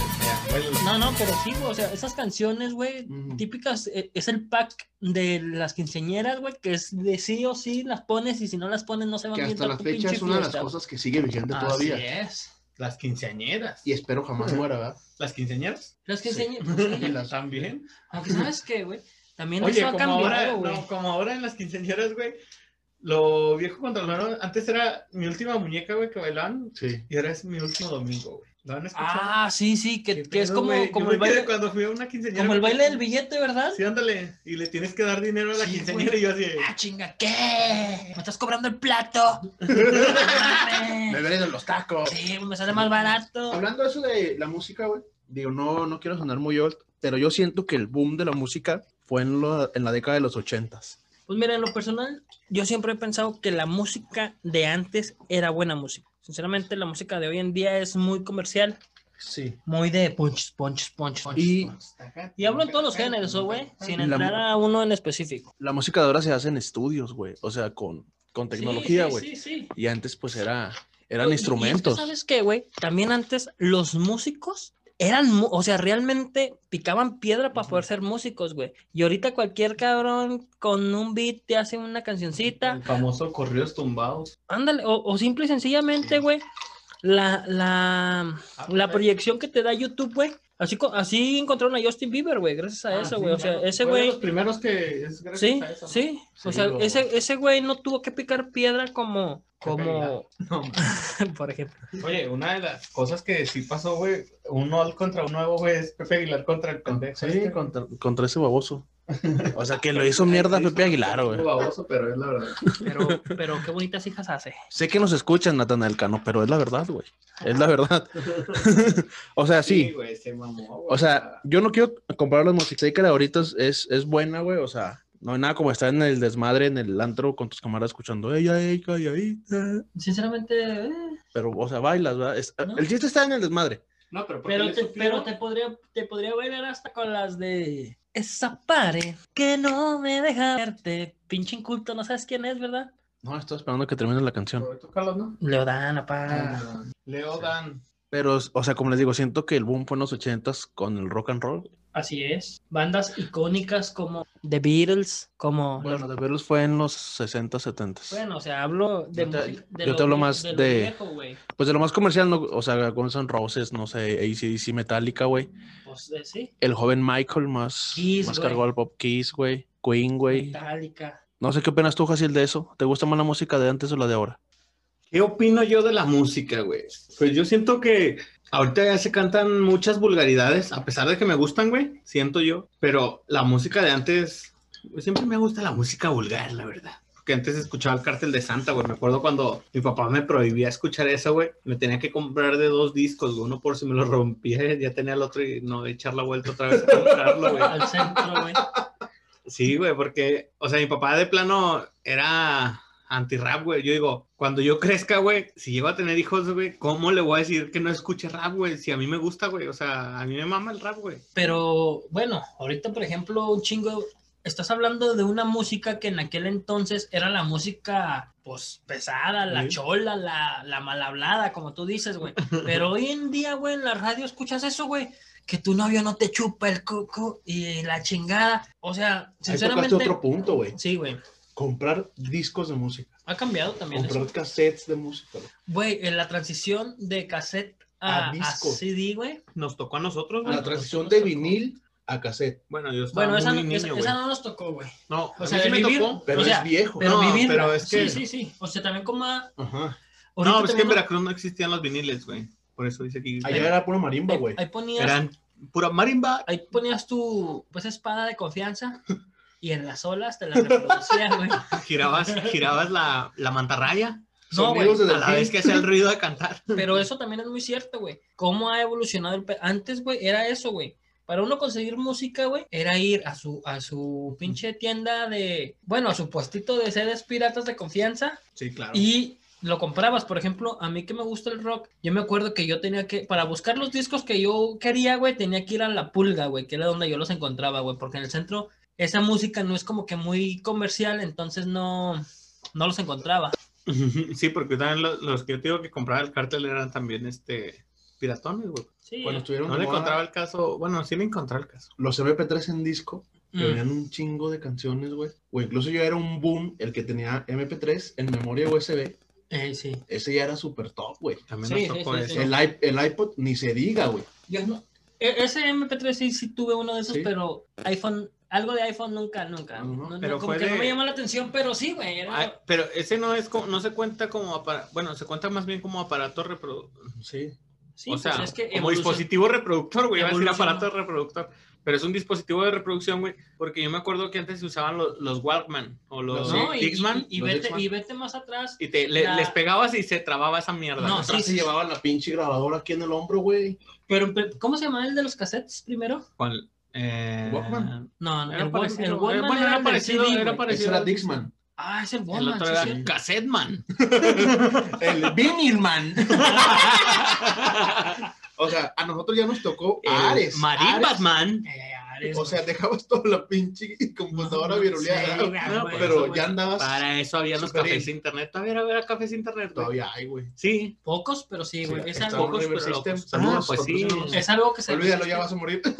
Speaker 1: Bueno,
Speaker 2: No, no, pero sí, güey, o sea, esas canciones, güey, típicas, eh, es el pack de las quinceañeras, güey, que es de sí o sí las pones y si no las pones no se van
Speaker 3: Que
Speaker 2: a
Speaker 3: hasta la fecha es una de las cosas que sigue vigente todavía.
Speaker 2: Así es.
Speaker 1: Las quinceañeras.
Speaker 3: Y espero jamás muera, ¿verdad?
Speaker 1: ¿Las quinceañeras?
Speaker 2: Las quinceañeras,
Speaker 1: las también.
Speaker 2: aunque sabes qué, güey, también
Speaker 1: Oye,
Speaker 2: eso ha
Speaker 1: como
Speaker 2: cambiado,
Speaker 1: ahora,
Speaker 2: güey.
Speaker 1: no, como ahora en las quinceañeras, güey. Lo viejo nuevo. Antes era mi última muñeca, güey, que bailaban.
Speaker 3: Sí.
Speaker 1: Y ahora es mi último domingo, güey. ¿Lo han escuchado?
Speaker 2: Ah, sí, sí, que,
Speaker 1: ¿Qué
Speaker 2: que es como, como
Speaker 1: Yo
Speaker 2: el baile,
Speaker 1: Cuando fui a una quinceañera.
Speaker 2: como el baile del billete, ¿verdad?
Speaker 1: Sí, ándale. Y le tienes que dar dinero a la
Speaker 2: Sí,
Speaker 1: quinceañera
Speaker 2: güey.
Speaker 1: y yo así.
Speaker 2: Ah, chinga, ¿qué? ¿Me estás cobrando el plato?
Speaker 3: Me veré de los tacos.
Speaker 2: Sí, me sale más barato.
Speaker 3: Hablando de eso de la música, güey. Digo, no, no quiero sonar muy old, pero yo siento que el boom de la música fue en, lo- en la década de los ochentas.
Speaker 2: Pues mira, en lo personal, yo siempre he pensado que la música de antes era buena música. Sinceramente, la música de hoy en día es muy comercial,
Speaker 3: Sí.
Speaker 2: muy de punch, punch, punch, punch.
Speaker 3: Y
Speaker 2: Y hablo en todos los géneros, ¿o, güey, sin entrar a uno en específico.
Speaker 3: la música de ahora se hace en estudios, güey. O sea, con, con tecnología, güey.
Speaker 2: sí, sí, sí.
Speaker 3: Y antes, pues, era, eran
Speaker 2: Y- y es que,
Speaker 3: instrumentos.
Speaker 2: ¿Sabes qué, güey? También antes los músicos eran, o sea, realmente picaban piedra para poder ser músicos, güey. Y ahorita cualquier cabrón con un beat te hace una cancioncita.
Speaker 1: El famoso corridos tumbados.
Speaker 2: Ándale, o, o simple y sencillamente, güey, la, la, la proyección que te da YouTube, güey. Así, co- así encontraron a Justin Bieber, güey, gracias a
Speaker 1: Ah,
Speaker 2: eso,
Speaker 1: sí,
Speaker 2: güey. o sea,
Speaker 1: claro.
Speaker 2: ese güey.
Speaker 1: los primeros que es gracias
Speaker 2: Sí,
Speaker 1: a eso. ¿no?
Speaker 2: sí. O
Speaker 3: Sí,
Speaker 2: sea,
Speaker 3: lo-
Speaker 2: ese, ese güey no tuvo que picar piedra como, como,
Speaker 1: No,
Speaker 2: por ejemplo.
Speaker 1: Oye, una de las cosas que sí pasó, güey, un old contra un nuevo, güey, es Pepe Aguilar contra el pendejo.
Speaker 3: Sí,
Speaker 1: este.
Speaker 3: contra, contra ese baboso. O sea, que lo hizo mierda Pepe Aguilar, güey.
Speaker 1: Baboso, pero es la verdad.
Speaker 2: Pero, pero qué bonitas hijas hace.
Speaker 3: Sé que nos escuchan, Natanael Cano, pero es la verdad, güey. Es la verdad. o sea, sí.
Speaker 1: güey, se mamó, güey.
Speaker 3: O sea, yo no quiero comparar las Music de ahorita es, es, es buena, güey. O sea, no hay nada como estar en el desmadre, en el antro con tus camaradas escuchando ella, ella, ella, ella.
Speaker 2: Sinceramente, eh,
Speaker 3: Pero, o sea, bailas, ¿verdad? Es-
Speaker 2: ¿No?
Speaker 3: El chiste está en el desmadre.
Speaker 1: no, pero, ¿por qué
Speaker 2: pero te, pero te podría, te podría bailar hasta con las de esa pared que no me deja verte. Pinche inculto, no sabes quién es, ¿verdad?
Speaker 3: No, estoy esperando que termine la canción.
Speaker 1: Roberto Carlos, ¿no?
Speaker 2: Leodana, pa.
Speaker 1: Ah, Leo Dan.
Speaker 3: Pero, o sea, como les digo, siento que el boom fue en los ochentas con el rock and roll.
Speaker 2: Así es. Bandas icónicas como The Beatles, como los-
Speaker 3: Bueno, de verlos fue en los 60, 70.
Speaker 2: Bueno, o sea, hablo de,
Speaker 3: Yo te-
Speaker 2: de
Speaker 3: yo
Speaker 2: lo
Speaker 3: te hablo más
Speaker 2: de viejo.
Speaker 3: Pues de lo más comercial, ¿no? o sea, Guns N' Roses, no sé, ACDC Metallica, güey.
Speaker 2: Pues de- sí.
Speaker 3: El joven Michael más,
Speaker 2: Kiss,
Speaker 3: más
Speaker 2: güey.
Speaker 3: cargó al pop Kiss, güey. Queen, güey.
Speaker 2: Metallica.
Speaker 3: No sé qué opinas tú, Jaciel, de eso. ¿Te gusta más la música de antes o la de ahora?
Speaker 1: ¿Qué opino yo de la música, güey? Pues yo siento que ahorita ya se cantan muchas vulgaridades, a pesar de que me gustan, güey, siento yo. Pero la música de antes, siempre me gusta la música vulgar, la verdad. Porque antes escuchaba el cártel de Santa, güey. Me acuerdo cuando mi papá me prohibía escuchar eso, güey. Me tenía que comprar de dos discos, güey. Uno por si me lo rompía, ya tenía el otro y no echar la vuelta otra vez a comprarlo, güey.
Speaker 2: Al centro, güey.
Speaker 1: Sí, güey, porque, o sea, mi papá de plano era anti-rap, güey. Yo digo, cuando yo crezca, güey, si llego a tener hijos, güey, ¿cómo le voy a decir que no escuche rap, güey? Si a mí me gusta, güey. O sea, a mí me mama el rap, güey.
Speaker 2: Pero bueno, ahorita, por ejemplo, un chingo. Estás hablando de una música que en aquel entonces era la música, pues, pesada, la
Speaker 1: Sí.
Speaker 2: chola, la, la mal hablada, como tú dices, güey. Pero hoy en día, güey, en la radio escuchas eso, güey. Que tu novio no te chupa el cuco y la chingada. O sea,
Speaker 3: Ahí
Speaker 2: sinceramente.
Speaker 3: otro punto, güey.
Speaker 2: Sí, güey.
Speaker 3: Comprar discos de música.
Speaker 2: Ha cambiado también eso.
Speaker 3: Comprar cassettes de música. güey.
Speaker 2: En la transición de cassette a,
Speaker 3: A
Speaker 2: a
Speaker 3: disco.
Speaker 2: CD, güey.
Speaker 1: Nos tocó a nosotros, güey.
Speaker 3: La transición de vinil a cassette.
Speaker 1: Bueno, yo estaba
Speaker 2: Bueno, esa,
Speaker 1: muy
Speaker 2: no-
Speaker 1: niño,
Speaker 2: esa, esa no nos tocó, güey.
Speaker 1: No,
Speaker 2: O
Speaker 1: a
Speaker 2: sea,
Speaker 1: sí me
Speaker 2: vivir-
Speaker 1: tocó.
Speaker 3: Pero
Speaker 2: O sea,
Speaker 3: es viejo.
Speaker 2: Pero
Speaker 1: No,
Speaker 2: vivir.
Speaker 1: pero es que-
Speaker 2: Sí, sí, sí. O sea, también como. a-
Speaker 3: Ajá.
Speaker 1: No, es que en Veracruz no existían los viniles, güey. Por eso dice aquí.
Speaker 3: Allá era puro marimba,
Speaker 2: ahí,
Speaker 3: güey.
Speaker 2: ahí ponías,
Speaker 1: Eran pura marimba.
Speaker 2: ahí ponías tu pues, espada de confianza y en las olas te la reproducía, güey.
Speaker 1: Girabas, girabas la, la mantarraya
Speaker 2: No, güey,
Speaker 1: a la vez que hacía el ruido de cantar.
Speaker 2: Pero eso también es muy cierto, güey. ¿Cómo ha evolucionado el... pe- Antes, güey, era eso, güey. Para uno conseguir música, güey, era ir a su, a su pinche tienda de... Bueno, a su puestito de CDs piratas de confianza
Speaker 1: Sí, claro.
Speaker 2: y lo comprabas. Por ejemplo, a mí que me gusta el rock, yo me acuerdo que yo tenía que... Para buscar los discos que yo quería, güey, tenía que ir a La Pulga, güey, que era donde yo los encontraba, güey. Porque en el centro esa música no es como que muy comercial, entonces no... No los encontraba.
Speaker 1: Sí, porque también los, los que yo te digo que compraba el cartel eran también este piratones, güey.
Speaker 2: Sí.
Speaker 3: Estuvieron
Speaker 1: No le encontraba el caso, bueno, sí le encontraba el caso.
Speaker 3: los MP3 en disco, que
Speaker 2: Mm.
Speaker 3: venían un chingo de canciones, güey. O incluso yo era un boom, el que tenía MP3 en memoria USB.
Speaker 2: Eh, sí.
Speaker 3: Ese ya era súper top, güey.
Speaker 1: También
Speaker 2: Sí,
Speaker 1: nos tocó
Speaker 2: sí,
Speaker 1: eso.
Speaker 2: sí.
Speaker 3: El, iP- el iPod ni se diga, güey.
Speaker 2: Yo no. e- Ese MP3 sí, sí tuve uno de esos,
Speaker 3: Sí.
Speaker 2: pero iPhone, algo de iPhone nunca, nunca.
Speaker 3: No, no,
Speaker 1: pero
Speaker 2: como
Speaker 1: fue
Speaker 2: que no me llama la atención, pero sí, güey. era-
Speaker 1: Ay, pero ese no es como, no se cuenta como aparato, bueno, se cuenta más bien como aparato reproductor.
Speaker 3: Sí.
Speaker 2: sí,
Speaker 1: o
Speaker 2: pues
Speaker 1: sea,
Speaker 2: es que
Speaker 1: como dispositivo reproductor, güey, iba a decir aparato reproductor. Pero es un dispositivo de reproducción, güey, porque yo me acuerdo que antes se usaban los, los Walkman o los
Speaker 2: No, y,
Speaker 1: Dixman
Speaker 2: y- y
Speaker 3: los
Speaker 2: vete,
Speaker 3: Dixman.
Speaker 2: y vete más atrás.
Speaker 1: y te, le-
Speaker 2: la-
Speaker 1: les pegabas y se trababa esa mierda.
Speaker 2: No, sí,
Speaker 3: se llevaban la pinche grabadora aquí en el hombro, güey.
Speaker 2: Pero, pero, ¿cómo se llamaba el de los cassettes primero?
Speaker 1: ¿Cuál? Eh,
Speaker 3: Walkman.
Speaker 2: No, no,
Speaker 1: Era
Speaker 2: el,
Speaker 1: parecido,
Speaker 2: el Walkman
Speaker 1: bueno,
Speaker 2: era,
Speaker 1: era
Speaker 2: el
Speaker 1: parecido,
Speaker 2: CD,
Speaker 1: era parecido.
Speaker 3: Era Dixman.
Speaker 2: Ah, es el
Speaker 1: El
Speaker 2: Walkman.
Speaker 1: otro
Speaker 2: sí,
Speaker 1: era
Speaker 2: sí.
Speaker 1: Cassetteman.
Speaker 3: El Vinilman. o sea, a nosotros ya nos tocó Ares.
Speaker 1: Marimbasman.
Speaker 2: Eh,
Speaker 3: O sea, dejabas toda la pinche computadora viruleada.
Speaker 2: sí, güey,
Speaker 3: pero
Speaker 2: eso,
Speaker 3: ya andabas.
Speaker 1: Para eso había los cafés
Speaker 3: in.
Speaker 1: de internet. Todavía había cafés de internet. güey.
Speaker 3: Todavía hay, güey.
Speaker 1: Sí.
Speaker 2: Pocos, pero sí, güey.
Speaker 3: Sí,
Speaker 2: es, algo,
Speaker 1: Pocos,
Speaker 3: River
Speaker 1: pero locos.
Speaker 3: Saludos,
Speaker 1: Ah, pues sí.
Speaker 2: es algo que se
Speaker 3: Olvídalo, ya vas a morir.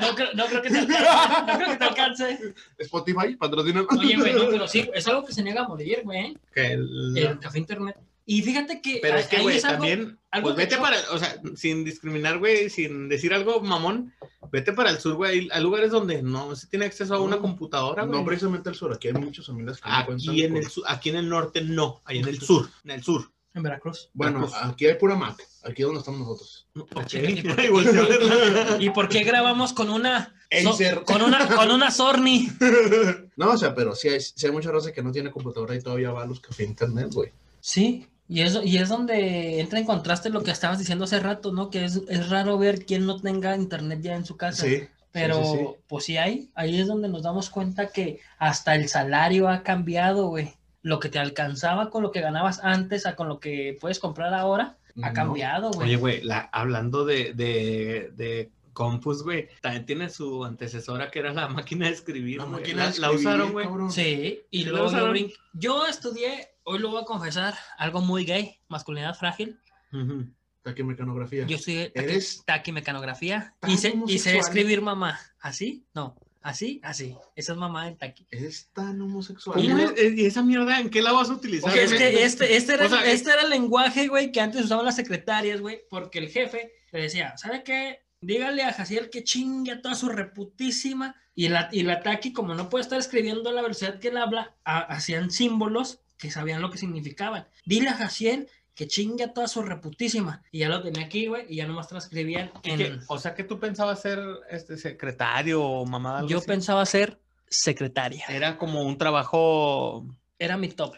Speaker 2: No creo, no creo que te alcance. No creo que te alcance.
Speaker 3: Spotify, patrocina.
Speaker 2: Oye, güey, no, pero sí, es algo que se niega a morir, güey.
Speaker 1: Que el-
Speaker 2: El café internet. Y fíjate que.
Speaker 1: Pero es que, güey, también,
Speaker 2: algo
Speaker 1: pues vete para, o sea, sin discriminar, güey, sin decir algo mamón, vete para el sur, güey, hay- lugares donde no se tiene acceso a una
Speaker 3: No,
Speaker 1: computadora, güey.
Speaker 3: No precisamente el sur, aquí hay muchas amigas que no cuentan
Speaker 1: Aquí en
Speaker 3: con-
Speaker 1: el sur, aquí en el norte no, ahí en el sur, en el sur.
Speaker 2: En Veracruz.
Speaker 3: Bueno,
Speaker 1: Veracruz.
Speaker 3: aquí hay pura Mac, aquí es donde estamos nosotros.
Speaker 1: Ok.
Speaker 2: ¿Y por qué-
Speaker 1: Y volteó a verla.
Speaker 2: ¿Y por qué grabamos con una. so- con una con una Sorny?
Speaker 3: No, o sea, pero sí hay, sí hay mucha raza que no tiene computadora y todavía va a los cafés internet, güey.
Speaker 2: Sí. Y eso, y es donde entra en contraste lo que estabas diciendo hace rato, ¿no? Que es, es raro ver quien no tenga internet ya en su casa.
Speaker 3: Sí.
Speaker 2: Pero,
Speaker 3: sí, sí.
Speaker 2: pues sí hay. Ahí es donde nos damos cuenta que hasta el salario ha cambiado, güey. Lo que te alcanzaba con lo que ganabas antes a con lo que puedes comprar ahora, ha
Speaker 3: No.
Speaker 2: cambiado, güey.
Speaker 1: Oye, güey, la- hablando de, de, de compus, güey, también tiene su antecesora que era la máquina de escribir.
Speaker 3: La
Speaker 1: güey.
Speaker 3: máquina
Speaker 1: la,
Speaker 3: de
Speaker 1: la
Speaker 3: escribir,
Speaker 1: usaron, güey.
Speaker 3: cabrón.
Speaker 2: Sí, y
Speaker 1: ¿Sí lo
Speaker 2: luego yo, yo estudié, hoy lo voy a confesar, algo muy gay, masculinidad frágil.
Speaker 1: Ujú.
Speaker 3: Taquimecanografía.
Speaker 2: Yo estudié taqui-
Speaker 3: Eres
Speaker 2: taquimecanografía y sé, y sé escribir mamá. ¿Así? No. ¿Así? Así. Esa es mamá en taqui.
Speaker 3: Eres tan homosexual.
Speaker 1: ¿Cómo es? ¿Y esa mierda en qué la vas a utilizar?
Speaker 2: Es que este, este, era,
Speaker 1: O sea,
Speaker 2: este era el lenguaje, güey, que antes usaban las secretarias, güey, porque el jefe le decía, ¿sabe qué? Dígale a Jaciel que chingue a toda su reputísima. Y la, y la Taki, como no puede estar escribiendo a la velocidad que él habla, ha- hacían símbolos que sabían lo que significaban. Dile a Jaciel que chingue a toda su reputísima. Y ya lo tenía aquí, güey, y ya nomás transcribían
Speaker 1: ¿Y
Speaker 2: en...
Speaker 1: qué? O sea, que tú pensabas ser este secretario o mamada. algo
Speaker 2: Yo
Speaker 1: así?
Speaker 2: pensaba ser secretaria.
Speaker 1: Era como un trabajo,
Speaker 2: Era mi top.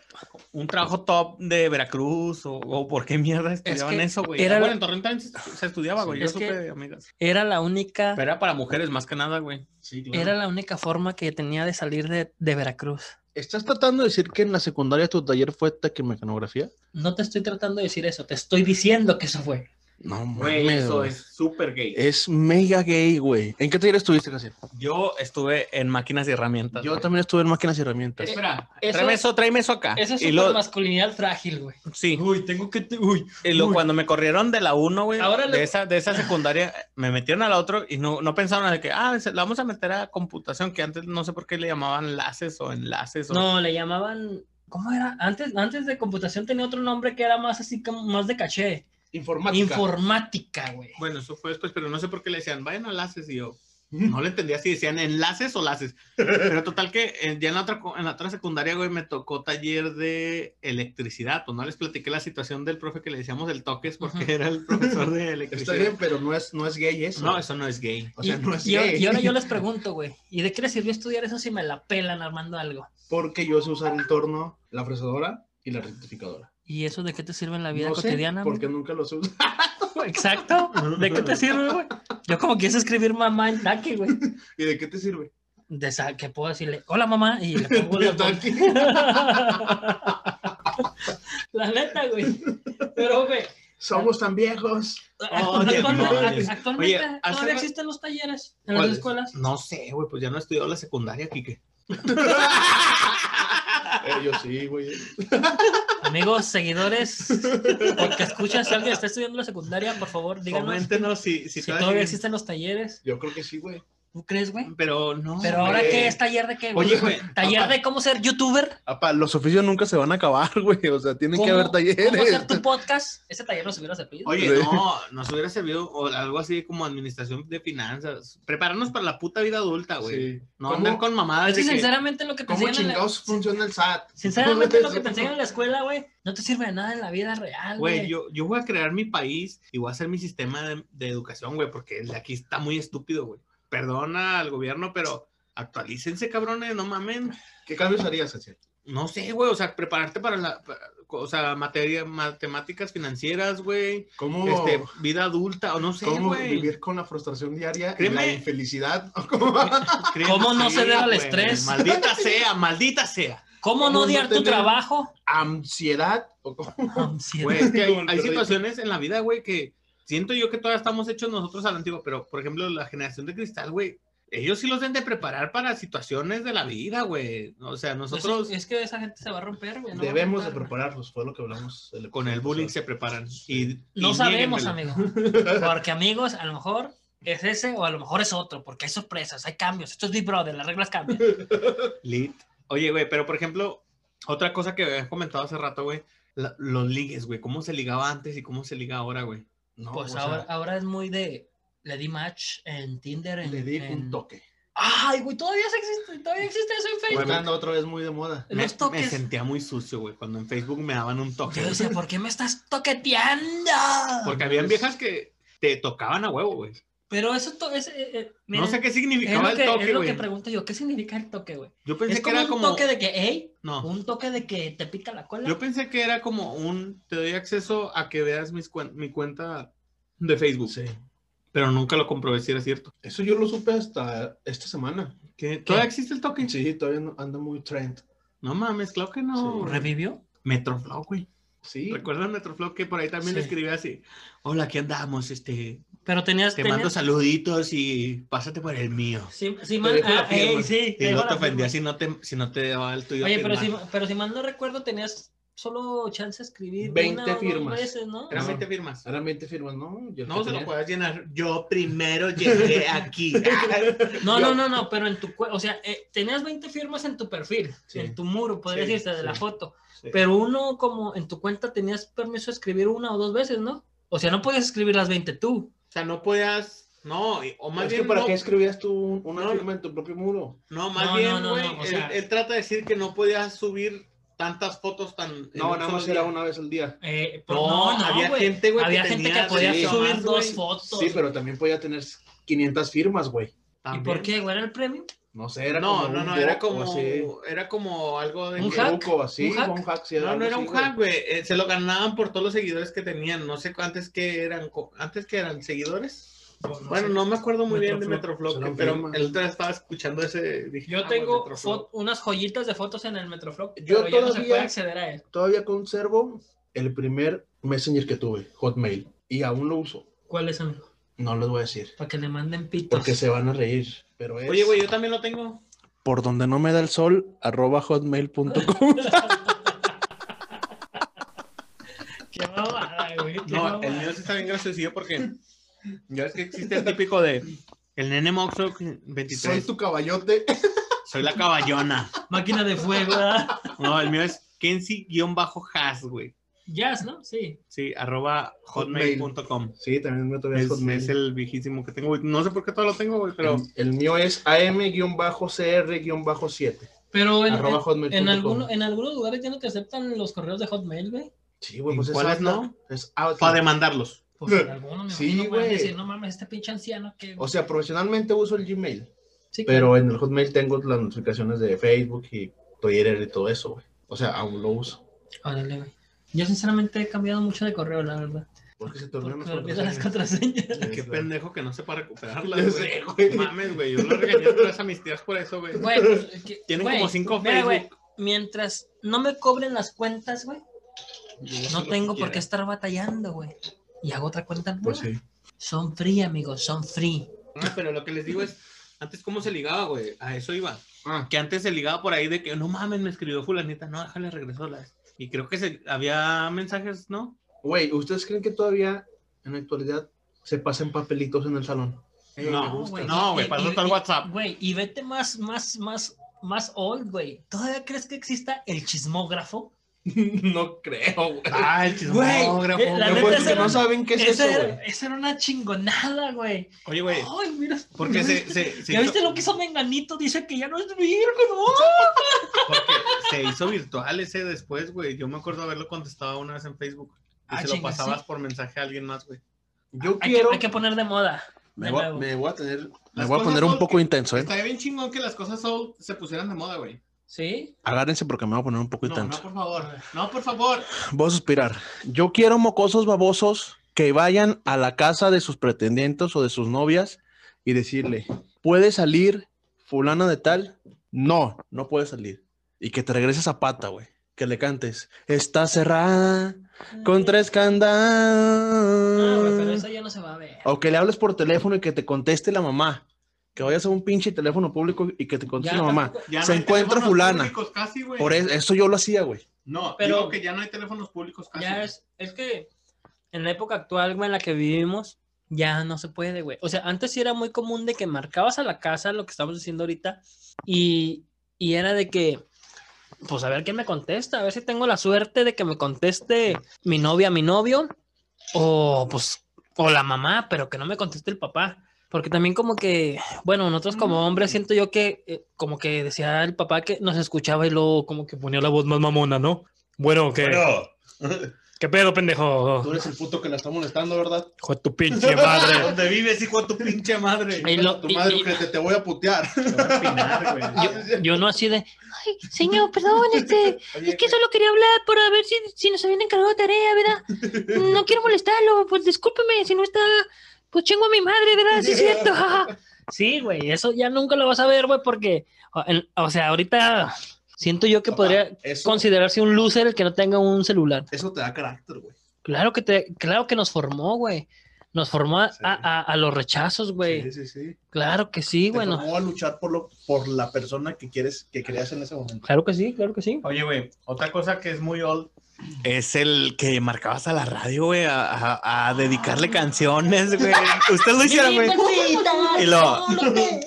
Speaker 1: un trabajo top de Veracruz o, o por qué mierda estudiaban
Speaker 2: que
Speaker 1: eso, güey.
Speaker 2: era-
Speaker 1: Bueno, en Torreón también se, se estudiaba, güey.
Speaker 2: Sí,
Speaker 1: Yo
Speaker 2: es
Speaker 1: supe
Speaker 2: que-
Speaker 1: amigas.
Speaker 2: Era la única...
Speaker 1: Pero era para mujeres más que nada, güey.
Speaker 3: Sí, claro.
Speaker 2: Era la única forma que tenía de salir de, de Veracruz.
Speaker 3: ¿Estás tratando de decir que en la secundaria tu taller fue taquimecanografía?
Speaker 2: No te estoy tratando de decir eso, te estoy diciendo que eso fue.
Speaker 3: No,
Speaker 1: Güey,
Speaker 3: mames,
Speaker 1: eso
Speaker 3: güey.
Speaker 1: es súper gay.
Speaker 3: Es mega gay, güey. ¿En qué taller estuviste, Casi?
Speaker 1: Yo estuve en máquinas y herramientas.
Speaker 3: Yo
Speaker 1: güey.
Speaker 3: también estuve en máquinas y herramientas.
Speaker 1: Espera,
Speaker 2: Eso-
Speaker 1: tráeme eso, tráeme eso acá.
Speaker 2: Eso es
Speaker 1: y lo,
Speaker 2: masculinidad frágil, güey.
Speaker 1: sí.
Speaker 2: Uy, tengo que... te- Uy.
Speaker 1: Y lo-
Speaker 2: Uy.
Speaker 1: cuando me corrieron de la 1, güey,
Speaker 2: Ahora
Speaker 1: de,
Speaker 2: le-
Speaker 1: esa, de esa secundaria, me metieron a la otra y no, no pensaron de que, ah, la vamos a meter a computación, que antes no sé por qué le llamaban enlaces o enlaces. O...
Speaker 2: No, le llamaban... ¿Cómo era? Antes, antes de computación tenía otro nombre que era más así como más de caché.
Speaker 3: Informática.
Speaker 2: Informática, güey.
Speaker 1: Bueno, eso fue después, pero no sé por qué le decían, vayan a enlaces y yo, No le entendía si decían enlaces o laces. Pero total que eh, ya en la, otra, en la otra secundaria, güey, me tocó taller de electricidad. Pues no les platiqué la situación del profe que le decíamos el toques porque era el profesor de
Speaker 3: Está
Speaker 1: electricidad.
Speaker 3: bien, pero no es, no es gay eso.
Speaker 1: No, eso no es gay.
Speaker 3: O sea,
Speaker 2: y,
Speaker 3: no es
Speaker 2: y
Speaker 3: gay.
Speaker 2: y ahora yo les pregunto, güey, ¿y de qué les sirvió estudiar eso si me la pelan armando algo?
Speaker 3: Porque yo sé usar el torno, la fresadora y la rectificadora.
Speaker 2: ¿Y eso de qué te sirve en la vida
Speaker 3: no sé,
Speaker 2: cotidiana?
Speaker 3: porque nunca lo sé usar.
Speaker 2: Exacto. ¿De qué te sirve, güey? Yo como quise escribir mamá en taque, güey.
Speaker 3: ¿Y de qué te sirve?
Speaker 2: De esa, que puedo decirle, hola mamá, y le pongo la. La neta, güey. Pero, güey,
Speaker 3: Somos tan viejos.
Speaker 1: Oye,
Speaker 2: actualmente,
Speaker 1: Oye,
Speaker 2: todavía existen los talleres en las escuelas.
Speaker 1: No sé, güey, pues ya no he estudiado la secundaria, Kike.
Speaker 3: Eh, yo sí, güey.
Speaker 2: Amigos, seguidores, porque escuchan, si alguien está estudiando la secundaria, por favor, díganos
Speaker 1: Coméntenos si, si,
Speaker 2: si
Speaker 1: todavía
Speaker 2: todavía existen los talleres.
Speaker 3: Yo creo que sí, güey.
Speaker 2: ¿Tú crees, güey?
Speaker 1: Pero no.
Speaker 2: Pero ahora,
Speaker 3: güey.
Speaker 2: ¿qué es taller de qué?
Speaker 1: Oye, güey.
Speaker 2: ¿Taller de cómo ser youtuber?
Speaker 3: Apa, los oficios nunca se van a acabar, güey. O sea, tienen que
Speaker 2: ¿Cómo-
Speaker 3: haber talleres.
Speaker 2: ¿Cómo hacer tu podcast? Ese taller nos hubiera servido.
Speaker 1: Oye, no, nos hubiera servido o algo así como administración de finanzas. Prepararnos para la puta vida adulta, güey.
Speaker 3: Sí.
Speaker 1: No
Speaker 3: ¿Cómo-
Speaker 1: andar con mamadas
Speaker 2: es que sinceramente lo que te
Speaker 3: ¿Cómo
Speaker 2: enseñan en la-
Speaker 3: chingados funciona el SAT?
Speaker 2: Sinceramente lo que te enseñan en la escuela, güey, no te sirve de nada en la vida real,
Speaker 1: Güey,
Speaker 2: güey.
Speaker 1: yo, yo voy a crear mi país y voy a hacer mi sistema de, de educación, güey, porque el de aquí está muy estúpido, güey. Perdona al gobierno, pero actualícense, cabrones, no mamen.
Speaker 3: ¿Qué cambios harías, Asiel?
Speaker 1: No sé, güey, o sea, prepararte para la, para- o sea, materia, matemáticas financieras, güey,
Speaker 3: ¿Cómo,
Speaker 1: este, vida adulta, o no sé,
Speaker 3: cómo
Speaker 1: güey.
Speaker 3: vivir con la frustración diaria y
Speaker 1: Créeme.
Speaker 3: la infelicidad? ¿Cómo?
Speaker 1: Créeme,
Speaker 2: ¿Cómo no ceder al
Speaker 1: güey,
Speaker 2: estrés?
Speaker 1: Maldita sea, maldita sea.
Speaker 2: ¿Cómo no
Speaker 3: ¿Cómo
Speaker 2: odiar
Speaker 3: no
Speaker 2: tu trabajo?
Speaker 3: ¿Ansiedad? ¿O cómo?
Speaker 2: Ansiedad.
Speaker 1: Güey, es que hay, situaciones en la vida, güey, que siento yo que todavía estamos hechos nosotros al antiguo, pero por ejemplo, la generación de cristal, güey, ellos sí los deben de preparar para situaciones de la vida, güey. O sea, nosotros
Speaker 2: Pues es que esa gente se va a romper, güey. no
Speaker 3: Debemos de prepararlos, fue lo que hablamos. el
Speaker 1: con el bullying se preparan. Y,
Speaker 2: No
Speaker 1: y
Speaker 2: sabemos,
Speaker 1: niéguenmelo.
Speaker 2: amigo. Porque, amigos, a lo mejor es ese o a lo mejor es otro, porque hay sorpresas, hay cambios. Esto es Big Brother, las reglas cambian.
Speaker 1: Lit. Oye, güey, pero por ejemplo, otra cosa que habías comentado hace rato, güey, la- los ligues, güey, cómo se ligaba antes y cómo se liga ahora, güey.
Speaker 3: No,
Speaker 2: Pues
Speaker 3: sea,
Speaker 2: ahora, ahora es muy de. Le di match en Tinder. En,
Speaker 3: le di
Speaker 2: en-
Speaker 3: un toque.
Speaker 2: Ay, güey, todavía existe, todavía existe eso en Facebook.
Speaker 3: ando otra vez muy de moda.
Speaker 2: Los
Speaker 1: Me, me
Speaker 2: toques.
Speaker 1: sentía muy sucio, güey, cuando en Facebook me daban un toque.
Speaker 2: Yo decía, ¿por qué me estás toqueteando?
Speaker 1: Porque habían viejas que te tocaban a huevo, güey.
Speaker 2: Pero eso to- es, eh, eh,
Speaker 1: No sé qué
Speaker 2: es
Speaker 1: significaba el
Speaker 2: que,
Speaker 1: toque,
Speaker 2: es lo que pregunto yo. ¿Qué significa el toque, güey?
Speaker 1: Yo pensé
Speaker 2: Es
Speaker 1: que
Speaker 2: como
Speaker 1: era
Speaker 2: un
Speaker 1: como.
Speaker 2: toque de que, hey,
Speaker 1: No.
Speaker 2: un toque de que te pica la cola.
Speaker 1: Yo pensé que era como un. Te doy acceso a que veas mis cuen- mi cuenta de Facebook.
Speaker 3: Sí.
Speaker 1: Pero nunca lo comprobé si era cierto.
Speaker 3: Eso yo lo supe hasta esta semana.
Speaker 1: ¿Qué? ¿Todavía existe el toque?
Speaker 3: Sí, todavía no- anda muy trend.
Speaker 1: No mames, claro que no.
Speaker 3: Sí.
Speaker 2: ¿Revivió?
Speaker 1: Metroflow, güey.
Speaker 3: Sí.
Speaker 1: ¿Recuerdas Metroflow que por ahí también le
Speaker 2: Sí.
Speaker 1: escribía así? Hola, aquí andamos, este.
Speaker 2: Pero tenías.
Speaker 1: Te
Speaker 2: tenías-
Speaker 1: mando saluditos y pásate por el mío.
Speaker 2: Sí, sí, man- ah, sí,
Speaker 1: Y no te ofendías si no te, si no te daba el tuyo.
Speaker 2: Oye, pero si, pero si mal no recuerdo, tenías solo chance de escribir
Speaker 3: 20
Speaker 2: una o dos
Speaker 3: firmas.
Speaker 2: veces, ¿no?
Speaker 1: Eran
Speaker 3: No.
Speaker 1: 20 firmas.
Speaker 3: Eran 20 firmas, ¿no? Yo
Speaker 1: No se lo puedes llenar. Yo primero llegué aquí.
Speaker 2: No,
Speaker 3: Yo-
Speaker 2: no, no, no, pero en tu, cue- o sea, eh, tenías 20 firmas en tu perfil,
Speaker 3: Sí.
Speaker 2: en tu muro, podría
Speaker 3: Sí,
Speaker 2: decirse, de la foto.
Speaker 3: Sí.
Speaker 2: Pero uno como en tu cuenta tenías permiso de escribir una o dos veces, ¿no? O sea, no podías escribir las 20 tú.
Speaker 1: O sea, no podías. No, o más
Speaker 3: Es que
Speaker 1: bien.
Speaker 3: ¿para
Speaker 1: no,
Speaker 3: qué escribías tú una
Speaker 1: No.
Speaker 3: firma en tu propio muro?
Speaker 1: no, más
Speaker 2: No,
Speaker 1: bien,
Speaker 2: no, no,
Speaker 1: güey.
Speaker 2: no, o
Speaker 1: él,
Speaker 2: sea-
Speaker 1: él trata de decir que no podías subir tantas fotos tan.
Speaker 3: No, nada más era una vez al día.
Speaker 2: Eh, pues,
Speaker 1: No, había
Speaker 2: güey.
Speaker 1: gente, güey, que
Speaker 2: Había gente que podía
Speaker 3: sí,
Speaker 2: subir
Speaker 1: más,
Speaker 2: dos fotos.
Speaker 3: Sí, pero también podía tener 500 firmas, güey.
Speaker 2: ¿Y por qué, güey? ¿Era el premio?
Speaker 3: No sé, era
Speaker 1: No,
Speaker 3: como
Speaker 1: no,
Speaker 3: un
Speaker 1: no, era como,
Speaker 3: así.
Speaker 1: era como algo de
Speaker 2: ¿Un
Speaker 1: que-
Speaker 2: hack?
Speaker 3: truco así,
Speaker 2: ¿Un hack?
Speaker 3: un hack, sí,
Speaker 1: No, no era
Speaker 3: así,
Speaker 1: un hack, güey. Eh, se lo ganaban por todos los seguidores que tenían. No sé antes que eran, antes que eran seguidores. Bueno,
Speaker 2: sé.
Speaker 1: no me acuerdo muy bien de
Speaker 2: Metroflop.
Speaker 1: Pero el otro día estaba escuchando ese. Dije,
Speaker 2: Yo
Speaker 1: ah,
Speaker 2: tengo unas joyitas de fotos en el Metroflop,
Speaker 3: Yo
Speaker 2: pero ya no se
Speaker 3: todavía-
Speaker 2: puede acceder a él.
Speaker 3: Todavía conservo el primer Messenger que tuve, Hotmail, y aún lo uso.
Speaker 2: ¿Cuál es, amigo?
Speaker 3: No les voy a decir,
Speaker 2: Para que le manden pitos.
Speaker 3: porque se van a reír, pero es
Speaker 1: Oye, güey, yo también lo tengo.
Speaker 3: por donde no me da el sol, arroba hotmail.com.
Speaker 2: Qué babada, güey. qué
Speaker 1: No, el mío sí está bien graciosillo porque ya es que existe el típico de el nene Moxo 23.
Speaker 3: Soy tu caballote.
Speaker 1: Soy la caballona.
Speaker 2: Máquina de fuego, ¿verdad?
Speaker 1: No, el mío es Kenzie-Has, güey.
Speaker 2: Jazz, ¿no? Sí.
Speaker 1: Sí, arroba hotmail.com.
Speaker 3: Sí, también me todavía
Speaker 1: Es,
Speaker 3: es Hotmail.
Speaker 1: es el viejísimo que tengo, güey. No sé por qué todo lo tengo, güey, pero...
Speaker 3: El, el mío es am-cr-7.
Speaker 2: Pero en,
Speaker 3: Arroba
Speaker 2: en- en, alguno- en algunos lugares ya no te aceptan los correos de Hotmail, güey.
Speaker 3: Sí, güey,
Speaker 1: ¿En
Speaker 3: pues es
Speaker 1: cuáles
Speaker 3: Outlook.
Speaker 1: no?
Speaker 3: Es Outlook.
Speaker 1: Para demandarlos.
Speaker 2: Pues en algunos me
Speaker 3: Sí,
Speaker 2: imagino,
Speaker 3: güey.
Speaker 2: decir, no mames, este pinche anciano que...
Speaker 3: O sea, profesionalmente uso el Gmail,
Speaker 2: sí,
Speaker 3: pero
Speaker 2: claro.
Speaker 3: en el Hotmail tengo las notificaciones de Facebook y Twitter y todo eso, güey. O sea, aún lo uso.
Speaker 2: Órale, güey. Yo sinceramente he cambiado mucho de correo, la verdad.
Speaker 3: Porque se te olvidan
Speaker 2: Porque
Speaker 3: las contraseñas.
Speaker 1: Qué
Speaker 3: Sí,
Speaker 1: pendejo que no sepa recuperarlas, güey.
Speaker 3: güey.
Speaker 1: No Mames, güey. Yo lo regañé otra vez a mis tías por eso, güey.
Speaker 2: Güey, pues,
Speaker 1: Tienen
Speaker 2: güey,
Speaker 1: como cinco
Speaker 2: mira, güey,
Speaker 1: Facebook.
Speaker 2: mientras no me cobren las cuentas, güey, no tengo por qué estar batallando, güey. Y hago otra cuenta nueva.
Speaker 3: Pues sí.
Speaker 2: Son free, amigos, son free.
Speaker 1: Ah, pero lo que les digo es, antes cómo se ligaba, güey. A eso iba.
Speaker 3: Ah,
Speaker 1: Que antes se ligaba por ahí de que, no mames, me escribió fulanita. No, déjale regresó la... Y creo que se, había mensajes, ¿no?
Speaker 3: güey, ¿ustedes creen que todavía en la actualidad se pasan papelitos en el salón? Eh,
Speaker 1: No,
Speaker 3: gusta.
Speaker 1: No, güey, eso está el WhatsApp.
Speaker 2: Güey, y vete más, más, más, más old, güey. ¿Todavía crees que exista el chismógrafo?
Speaker 3: no creo, güey.
Speaker 1: Ah, el chismógrafo.
Speaker 2: eh, la
Speaker 3: No,
Speaker 2: neta, esa
Speaker 3: que
Speaker 2: era-
Speaker 3: no saben qué es eso,
Speaker 2: era,
Speaker 3: güey.
Speaker 2: esa era una chingonada, güey.
Speaker 1: Oye, güey,
Speaker 2: Ay, mira.
Speaker 1: porque se, se, se
Speaker 2: ¿Ya
Speaker 1: hizo,
Speaker 2: viste lo que hizo Menganito? Dice que ya no es virgen, ¿no?
Speaker 1: porque se hizo virtual ese después, güey. Yo me acuerdo haberlo contestado una vez en Facebook. Y
Speaker 2: Ah,
Speaker 1: se lo pasabas
Speaker 2: sí.
Speaker 1: por mensaje a alguien más, güey.
Speaker 3: Yo
Speaker 2: Hay
Speaker 3: quiero.
Speaker 2: que, hay que poner de moda.
Speaker 3: Me
Speaker 2: de
Speaker 3: voy,
Speaker 2: nuevo.
Speaker 3: me voy a tener. Me voy a poner un poco
Speaker 1: que-
Speaker 3: intenso, ¿eh?
Speaker 1: Estaría bien chingón que las cosas se pusieran de moda, güey.
Speaker 2: ¿Sí?
Speaker 3: Agárrense porque me voy a poner un poco
Speaker 1: No,
Speaker 3: intenso.
Speaker 1: no, por favor. No, por favor.
Speaker 3: Voy a suspirar. Yo quiero mocosos babosos que vayan a la casa de sus pretendientes o de sus novias y decirle, ¿puede salir fulana de tal? No, no puede salir. Y que te regreses a pata, güey. Que le cantes, está cerrada con tres
Speaker 2: Ah, güey, pero
Speaker 3: candados.
Speaker 2: eso ya no se va a ver.
Speaker 3: O que le hables por teléfono y que te conteste la mamá. Que vayas a un pinche teléfono público y que te conteste
Speaker 2: Ya
Speaker 3: la mamá. Se encuentra fulana.
Speaker 1: públicos Casi, güey.
Speaker 3: Por eso, eso yo lo hacía, güey.
Speaker 1: No,
Speaker 2: Pero-
Speaker 1: digo que ya no hay teléfonos públicos casi.
Speaker 2: Ya es, es que en la época actual, güey, en la que vivimos, ya no se puede, güey. O sea, antes sí era muy común de que marcabas a la casa, lo que estamos diciendo ahorita, y, y era de que, pues a ver quién me contesta, a ver si tengo la suerte de que me conteste mi novia, mi novio, o pues, o la mamá, pero que no me conteste el papá. Porque también como que, bueno, nosotros como hombres siento yo que, eh, como que decía el papá que nos escuchaba y luego como que ponía la voz más mamona, ¿no? Bueno, que... ¿Qué pedo, pendejo?
Speaker 3: Tú eres el puto que la está molestando, ¿verdad?
Speaker 2: Hijo de tu pinche madre.
Speaker 1: ¿Dónde vives, hijo de tu pinche madre?
Speaker 2: Y lo-
Speaker 3: tu
Speaker 2: y-
Speaker 3: madre,
Speaker 2: y-
Speaker 3: que te, te voy a putear.
Speaker 1: Te voy a opinar, güey.
Speaker 2: yo no así de, ay, señor, perdón, este,
Speaker 3: Oye,
Speaker 2: es que solo quería hablar para ver si, si nos habían encargado tarea, ¿verdad? No quiero molestarlo, pues discúlpeme, si no está, pues chingo a mi madre, ¿verdad? Sí, es cierto. Sí, güey, eso ya nunca lo vas a ver, güey, porque, o, en- o sea, ahorita siento yo que
Speaker 3: Papá,
Speaker 2: podría
Speaker 3: eso,
Speaker 2: considerarse un loser el que no tenga un celular.
Speaker 3: eso te da carácter, güey.
Speaker 2: Claro que te, claro que nos formó, güey. Nos formó a,
Speaker 3: Sí.
Speaker 2: a- a- a los rechazos, güey.
Speaker 3: Sí, sí, sí.
Speaker 2: Claro que sí, güey. no-
Speaker 3: formó a luchar por, lo, por la persona que quieres, que creas en ese momento.
Speaker 2: Claro que sí, claro que sí.
Speaker 1: Oye, güey, otra cosa que es muy old es el que marcabas a la radio, güey, a, a- a dedicarle canciones, güey. Ustedes lo hicieron, güey. Y lo-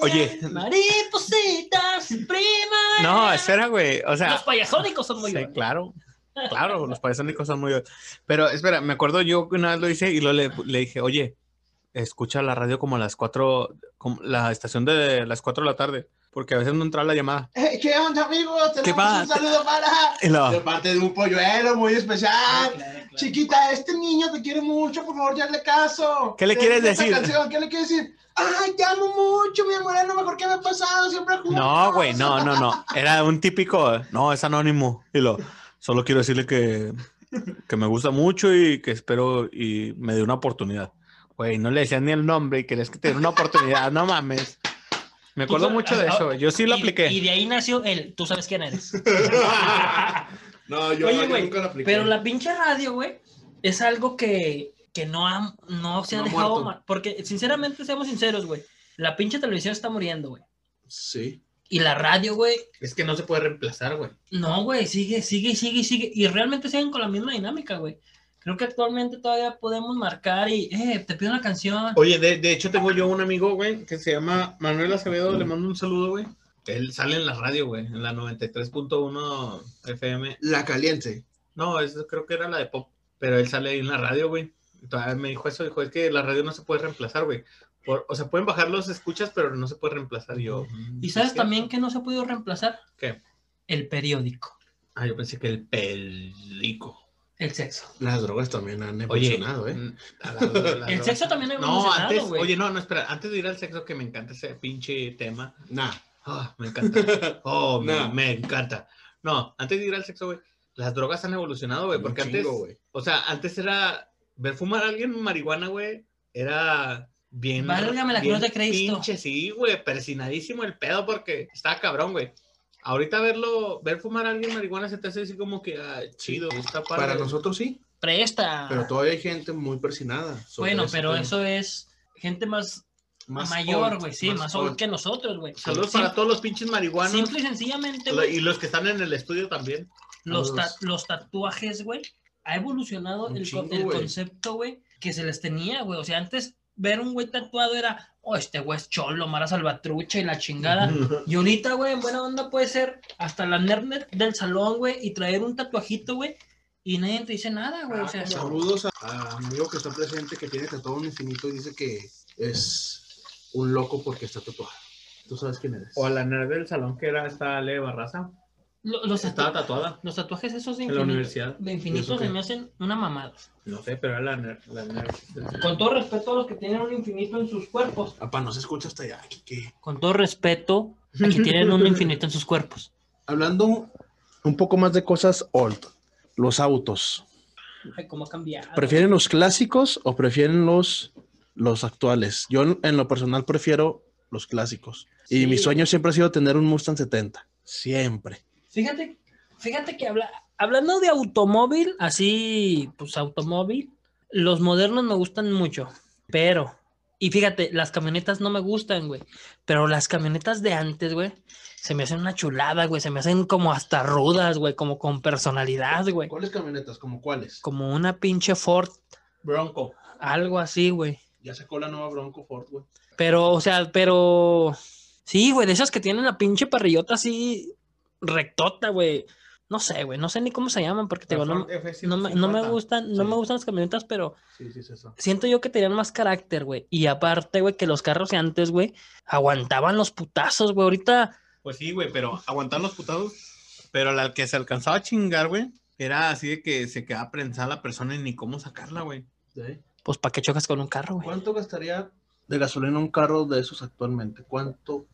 Speaker 1: Oye.
Speaker 2: Maripositas, prima.
Speaker 1: No, espera, güey. O sea,
Speaker 2: Los payasónicos son muy
Speaker 1: sí,
Speaker 2: buenos.
Speaker 1: claro. Claro, los payasónicos son muy... Pero espera, me acuerdo yo que una vez lo hice y luego le, le dije, oye, escucha la radio como a las 4, la estación de las 4 de la tarde, porque a veces no entra la llamada.
Speaker 3: ¿Qué onda, amigos?
Speaker 1: ¿Qué pasa?
Speaker 3: un saludo para...
Speaker 1: Lo-
Speaker 3: De parte de un polluelo muy especial. Chiquita, este niño te quiere mucho, por favor, ya le caso.
Speaker 1: ¿Qué le quieres decir?
Speaker 3: canción, ¿Qué le quieres decir? Ay, te amo mucho, mi amor, es lo mejor que me ha pasado, siempre juntos.
Speaker 1: No, güey, no, no, no. Era un típico, no, es anónimo. Y lo, solo quiero decirle que, que me gusta mucho y que espero y me dé una oportunidad. Güey, no le decían ni el nombre y querías que te diera una oportunidad, no mames. Me acuerdo
Speaker 2: Tú-
Speaker 1: mucho de eso, güey. Yo sí lo
Speaker 2: Y-
Speaker 1: apliqué.
Speaker 2: Y de ahí nació el, tú sabes quién eres.
Speaker 3: no, yo,
Speaker 2: Oye, güey,
Speaker 3: nunca lo apliqué.
Speaker 2: Pero la pinche radio, güey, es algo que, que no, ha, no se ha
Speaker 3: No ha
Speaker 2: dejado.
Speaker 3: muerto.
Speaker 2: Porque, sinceramente, seamos sinceros, güey. La pinche televisión está muriendo, güey.
Speaker 3: Sí.
Speaker 2: Y la radio, güey,
Speaker 1: Es que no se puede reemplazar, güey.
Speaker 2: no, güey, sigue, sigue, sigue, sigue. Y realmente siguen con la misma dinámica, güey. Creo que actualmente todavía podemos marcar y, eh, te pido una canción.
Speaker 1: Oye, de, de hecho tengo yo un amigo, güey, que se llama Manuel Acevedo, le mando un saludo, güey. Él sale en la radio, güey, en la 93.1 FM.
Speaker 3: La caliente.
Speaker 1: No, eso creo que era la de pop. Pero él sale ahí en la radio, güey. Todavía me dijo eso, dijo, es que la radio no se puede reemplazar, güey. Por- o sea, pueden bajar los escuchas, pero no se puede reemplazar. Yo,
Speaker 2: ¿Y sabes también que no se ha podido reemplazar?
Speaker 1: ¿Qué?
Speaker 2: El periódico,
Speaker 1: Ah, yo pensé que el perico.
Speaker 2: el sexo.
Speaker 3: Las drogas también han
Speaker 1: Oye,
Speaker 3: evolucionado, ¿eh?
Speaker 1: a la- la-
Speaker 2: El sexo también ha
Speaker 1: No,
Speaker 2: evolucionado,
Speaker 1: antes,
Speaker 2: güey.
Speaker 1: oye, no, no, espera, antes de ir al sexo, que me encanta ese pinche tema.
Speaker 3: Nah.
Speaker 1: Ah, me encanta. Oh, me,
Speaker 3: No.
Speaker 1: me encanta. No, antes de ir al sexo, güey, las drogas han evolucionado, güey, porque antes, o sea, antes era ver fumar a alguien marihuana, güey, era bien.
Speaker 2: Válgame la
Speaker 1: bien
Speaker 2: cruz de Cristo.
Speaker 1: Pinche, sí, güey, persinadísimo el pedo porque estaba cabrón, güey. Ahorita verlo, ver fumar a alguien marihuana se te hace así como que, ah, chido, está padre.
Speaker 3: Para nosotros sí,
Speaker 2: Presta.
Speaker 3: pero todavía hay gente muy persinada.
Speaker 2: bueno, pero
Speaker 3: tema.
Speaker 2: eso es gente más,
Speaker 3: Más
Speaker 2: mayor,
Speaker 3: old,
Speaker 2: güey, sí, más, old que nosotros, güey.
Speaker 1: Saludos para todos los pinches marihuanos.
Speaker 2: Simple y sencillamente,
Speaker 1: Lo-
Speaker 2: güey,
Speaker 1: Y los que están en el estudio también.
Speaker 2: los, ta- los tatuajes, güey, ha evolucionado
Speaker 3: Un
Speaker 2: el, co-
Speaker 3: chingo,
Speaker 2: el concepto, güey, que se les tenía, güey. O sea, antes ver un güey tatuado era, oh, este güey es cholo, Mara Salvatrucha y la chingada. Y ahorita, güey, en buena onda puede ser hasta la nerd del salón, güey, y traer un tatuajito, güey, y nadie te dice nada, güey. O sea,
Speaker 3: Saludos a, a amigo que está presente que tiene tatuado un infinito y dice que es un loco porque está tatuado. ¿Tú sabes quién eres?
Speaker 1: O a la nerd del salón que era esta Ale Barraza.
Speaker 2: Lo- los,
Speaker 1: Estaba
Speaker 2: tatu-
Speaker 1: tatuada
Speaker 2: los tatuajes esos de
Speaker 1: en la
Speaker 2: infinito,
Speaker 1: universidad.
Speaker 2: de infinito
Speaker 3: ¿Y
Speaker 2: se me hacen una mamada.
Speaker 1: No sé, pero era la nerd. La salón.
Speaker 2: Con todo respeto a los que tienen un infinito en sus cuerpos.
Speaker 3: Papá, no se escucha hasta allá. ¿qué?
Speaker 2: Con todo respeto a que tienen un infinito en sus cuerpos.
Speaker 3: Hablando un poco más de cosas old, los autos.
Speaker 2: Ay, cómo ha cambiado.
Speaker 3: ¿Prefieren los clásicos o prefieren los, los actuales? Yo en- en lo personal prefiero los clásicos. Y
Speaker 2: Sí.
Speaker 3: mi sueño siempre ha sido tener un Mustang 70. Siempre.
Speaker 2: Fíjate, fíjate que habla, hablando de automóvil, así, pues automóvil, los modernos me gustan mucho, pero, y fíjate, las camionetas no me gustan, güey, pero las camionetas de antes, güey, se me hacen una chulada, güey, se me hacen como hasta rudas, güey, como con personalidad, güey,
Speaker 3: ¿Cuáles camionetas? ¿Como cuáles?
Speaker 2: como una pinche Ford,
Speaker 1: Bronco.
Speaker 2: algo así, güey.
Speaker 3: Ya sacó la nueva Bronco Ford, güey.
Speaker 2: Pero, o sea, pero. Sí, güey, de esas que tienen la pinche parrillota así rectota, güey. No sé, güey, no sé ni cómo se llaman porque te digo, no, no me, no me gustan, no
Speaker 3: Sí.
Speaker 2: me gustan las camionetas, pero
Speaker 3: Sí, sí, es eso.
Speaker 2: siento yo que tenían más carácter, güey. Y aparte, güey, que los carros de antes, güey, aguantaban los putazos, güey. Ahorita,
Speaker 1: Pues sí, güey, pero aguantar los putados. Pero la que se alcanzaba a chingar, güey, era así de que se quedaba prensada la persona y ni cómo sacarla, güey.
Speaker 3: Sí.
Speaker 2: pues, ¿para qué chocas con un carro, güey?
Speaker 3: ¿Cuánto gastaría de gasolina un carro de esos actualmente? ¿Cuánto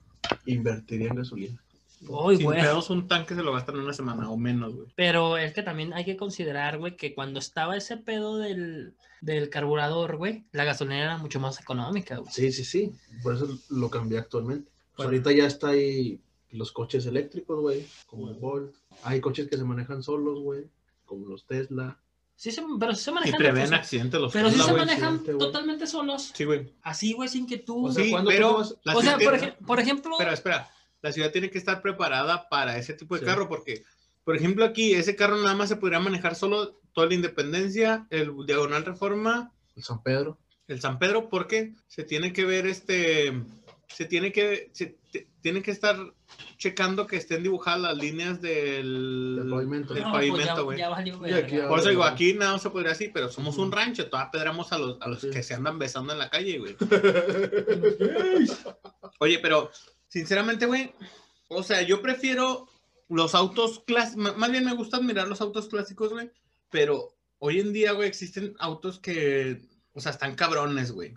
Speaker 3: invertiría en gasolina?
Speaker 2: Uy,
Speaker 1: Sin
Speaker 2: güey.
Speaker 1: pedos, un tanque se lo gastan en una semana o menos, güey.
Speaker 2: Pero es que también hay que considerar, güey, que cuando estaba ese pedo del, del carburador, güey, la gasolina era mucho más económica, güey.
Speaker 3: Sí, sí, sí. Por eso lo cambié actualmente. Pues ahorita ya está ahí los coches eléctricos, güey, como el Volt. Hay coches que se manejan solos, güey, como los Tesla.
Speaker 2: Sí, se, pero sí se
Speaker 1: Y
Speaker 2: manejan.
Speaker 1: prevén
Speaker 2: o sea,
Speaker 1: accidentes los
Speaker 2: pero sí se manejan totalmente solos.
Speaker 1: Sí, güey.
Speaker 2: Así, güey, sin que tú.
Speaker 3: O sea,
Speaker 1: Sí,
Speaker 3: ¿cuándo tú
Speaker 1: pero
Speaker 3: vas-
Speaker 2: o sea, por, ej- por ejemplo.
Speaker 1: Pero espera, la ciudad tiene que estar preparada para ese tipo de
Speaker 3: Sí.
Speaker 1: carro porque, por ejemplo, aquí ese carro nada más se podría manejar solo toda la Independencia, el Diagonal Reforma,
Speaker 3: El San Pedro.
Speaker 1: el San Pedro, porque se tiene que ver este, se tiene que, se tiene que estar checando que estén dibujadas las líneas del,
Speaker 3: Del pavimento.
Speaker 1: del
Speaker 2: no, pues
Speaker 1: pavimento,
Speaker 2: ya, ya
Speaker 3: aquí
Speaker 1: Por eso digo, aquí nada más se podría así, pero somos un rancho, todavía pedramos a los, a los
Speaker 3: Sí.
Speaker 1: que se andan besando en la calle, güey. Oye, pero sinceramente, güey, o sea, yo prefiero los autos clásicos, más bien me gusta admirar los autos clásicos, güey, pero hoy en día, güey, existen autos que, o sea, están cabrones, güey.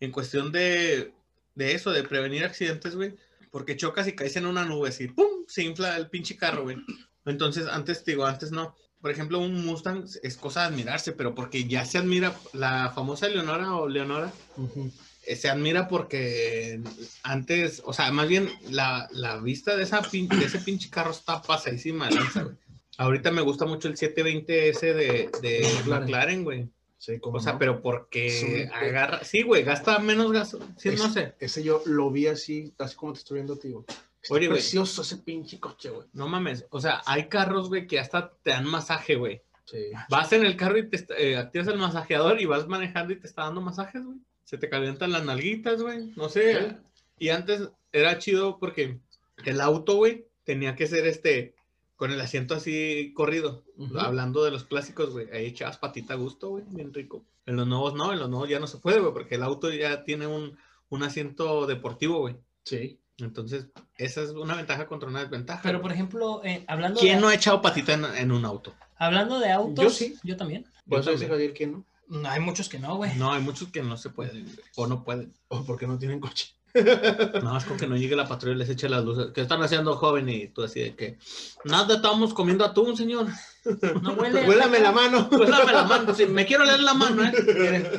Speaker 1: En cuestión de, de eso, de prevenir accidentes, güey, porque chocas y caes en una nube así, ¡pum! Se infla el pinche carro, güey. Entonces, antes, te digo, antes no. Por ejemplo, un Mustang es cosa de admirarse, pero porque ya se admira la famosa Leonora o Leonora, eh, se admira porque antes, o sea, más bien la, la vista de, esa pin- de ese pinche carro está pasadísima de lanza, güey. Ahorita me gusta mucho el 720S de, de
Speaker 3: McLaren.
Speaker 1: Güey.
Speaker 3: Sí, como
Speaker 1: O sea, pero porque
Speaker 3: Sí.
Speaker 1: agarra, sí, güey, gasta menos gas, sí, no sé.
Speaker 3: Ese yo lo vi así, así como te estoy viendo a ti, güey. Está
Speaker 1: Oye,
Speaker 3: precioso ese pinche coche, güey.
Speaker 1: No mames, o sea, hay carros, güey, que hasta te dan masaje, güey.
Speaker 3: Sí.
Speaker 1: Vas en el carro y te eh, activas el masajeador y vas manejando y te está dando masajes, güey. Se te calientan las nalguitas, güey. No sé.
Speaker 3: Sí.
Speaker 1: Y antes era chido porque el auto, güey, tenía que ser este con el asiento así corrido. Hablando de los clásicos, güey. Ahí echabas patita a gusto, güey. Bien rico. En los nuevos no, en los nuevos ya no se puede, güey, porque el auto ya tiene un, un asiento deportivo, güey.
Speaker 3: Sí.
Speaker 1: Entonces, esa es una ventaja contra una desventaja.
Speaker 2: Pero,
Speaker 1: güey.
Speaker 2: por ejemplo, eh, hablando,
Speaker 1: ¿Quién
Speaker 2: de,
Speaker 1: no ha echado patita en, en un auto?
Speaker 2: hablando de autos,
Speaker 3: Yo sí.
Speaker 2: yo también.
Speaker 1: Yo también.
Speaker 3: Javier que no.
Speaker 2: No, hay muchos que no, güey.
Speaker 1: No, hay muchos que no se pueden, güey, o no pueden.
Speaker 3: O porque no tienen coche.
Speaker 1: Nada más con que no llegue la patrulla y les eche las luces. ¿Qué están haciendo, joven? Y tú así de que, nada, estamos comiendo atún, señor.
Speaker 2: No huele.
Speaker 3: Huélame la mano.
Speaker 1: Dame la mano, sí, me quiero leer la mano, ¿eh?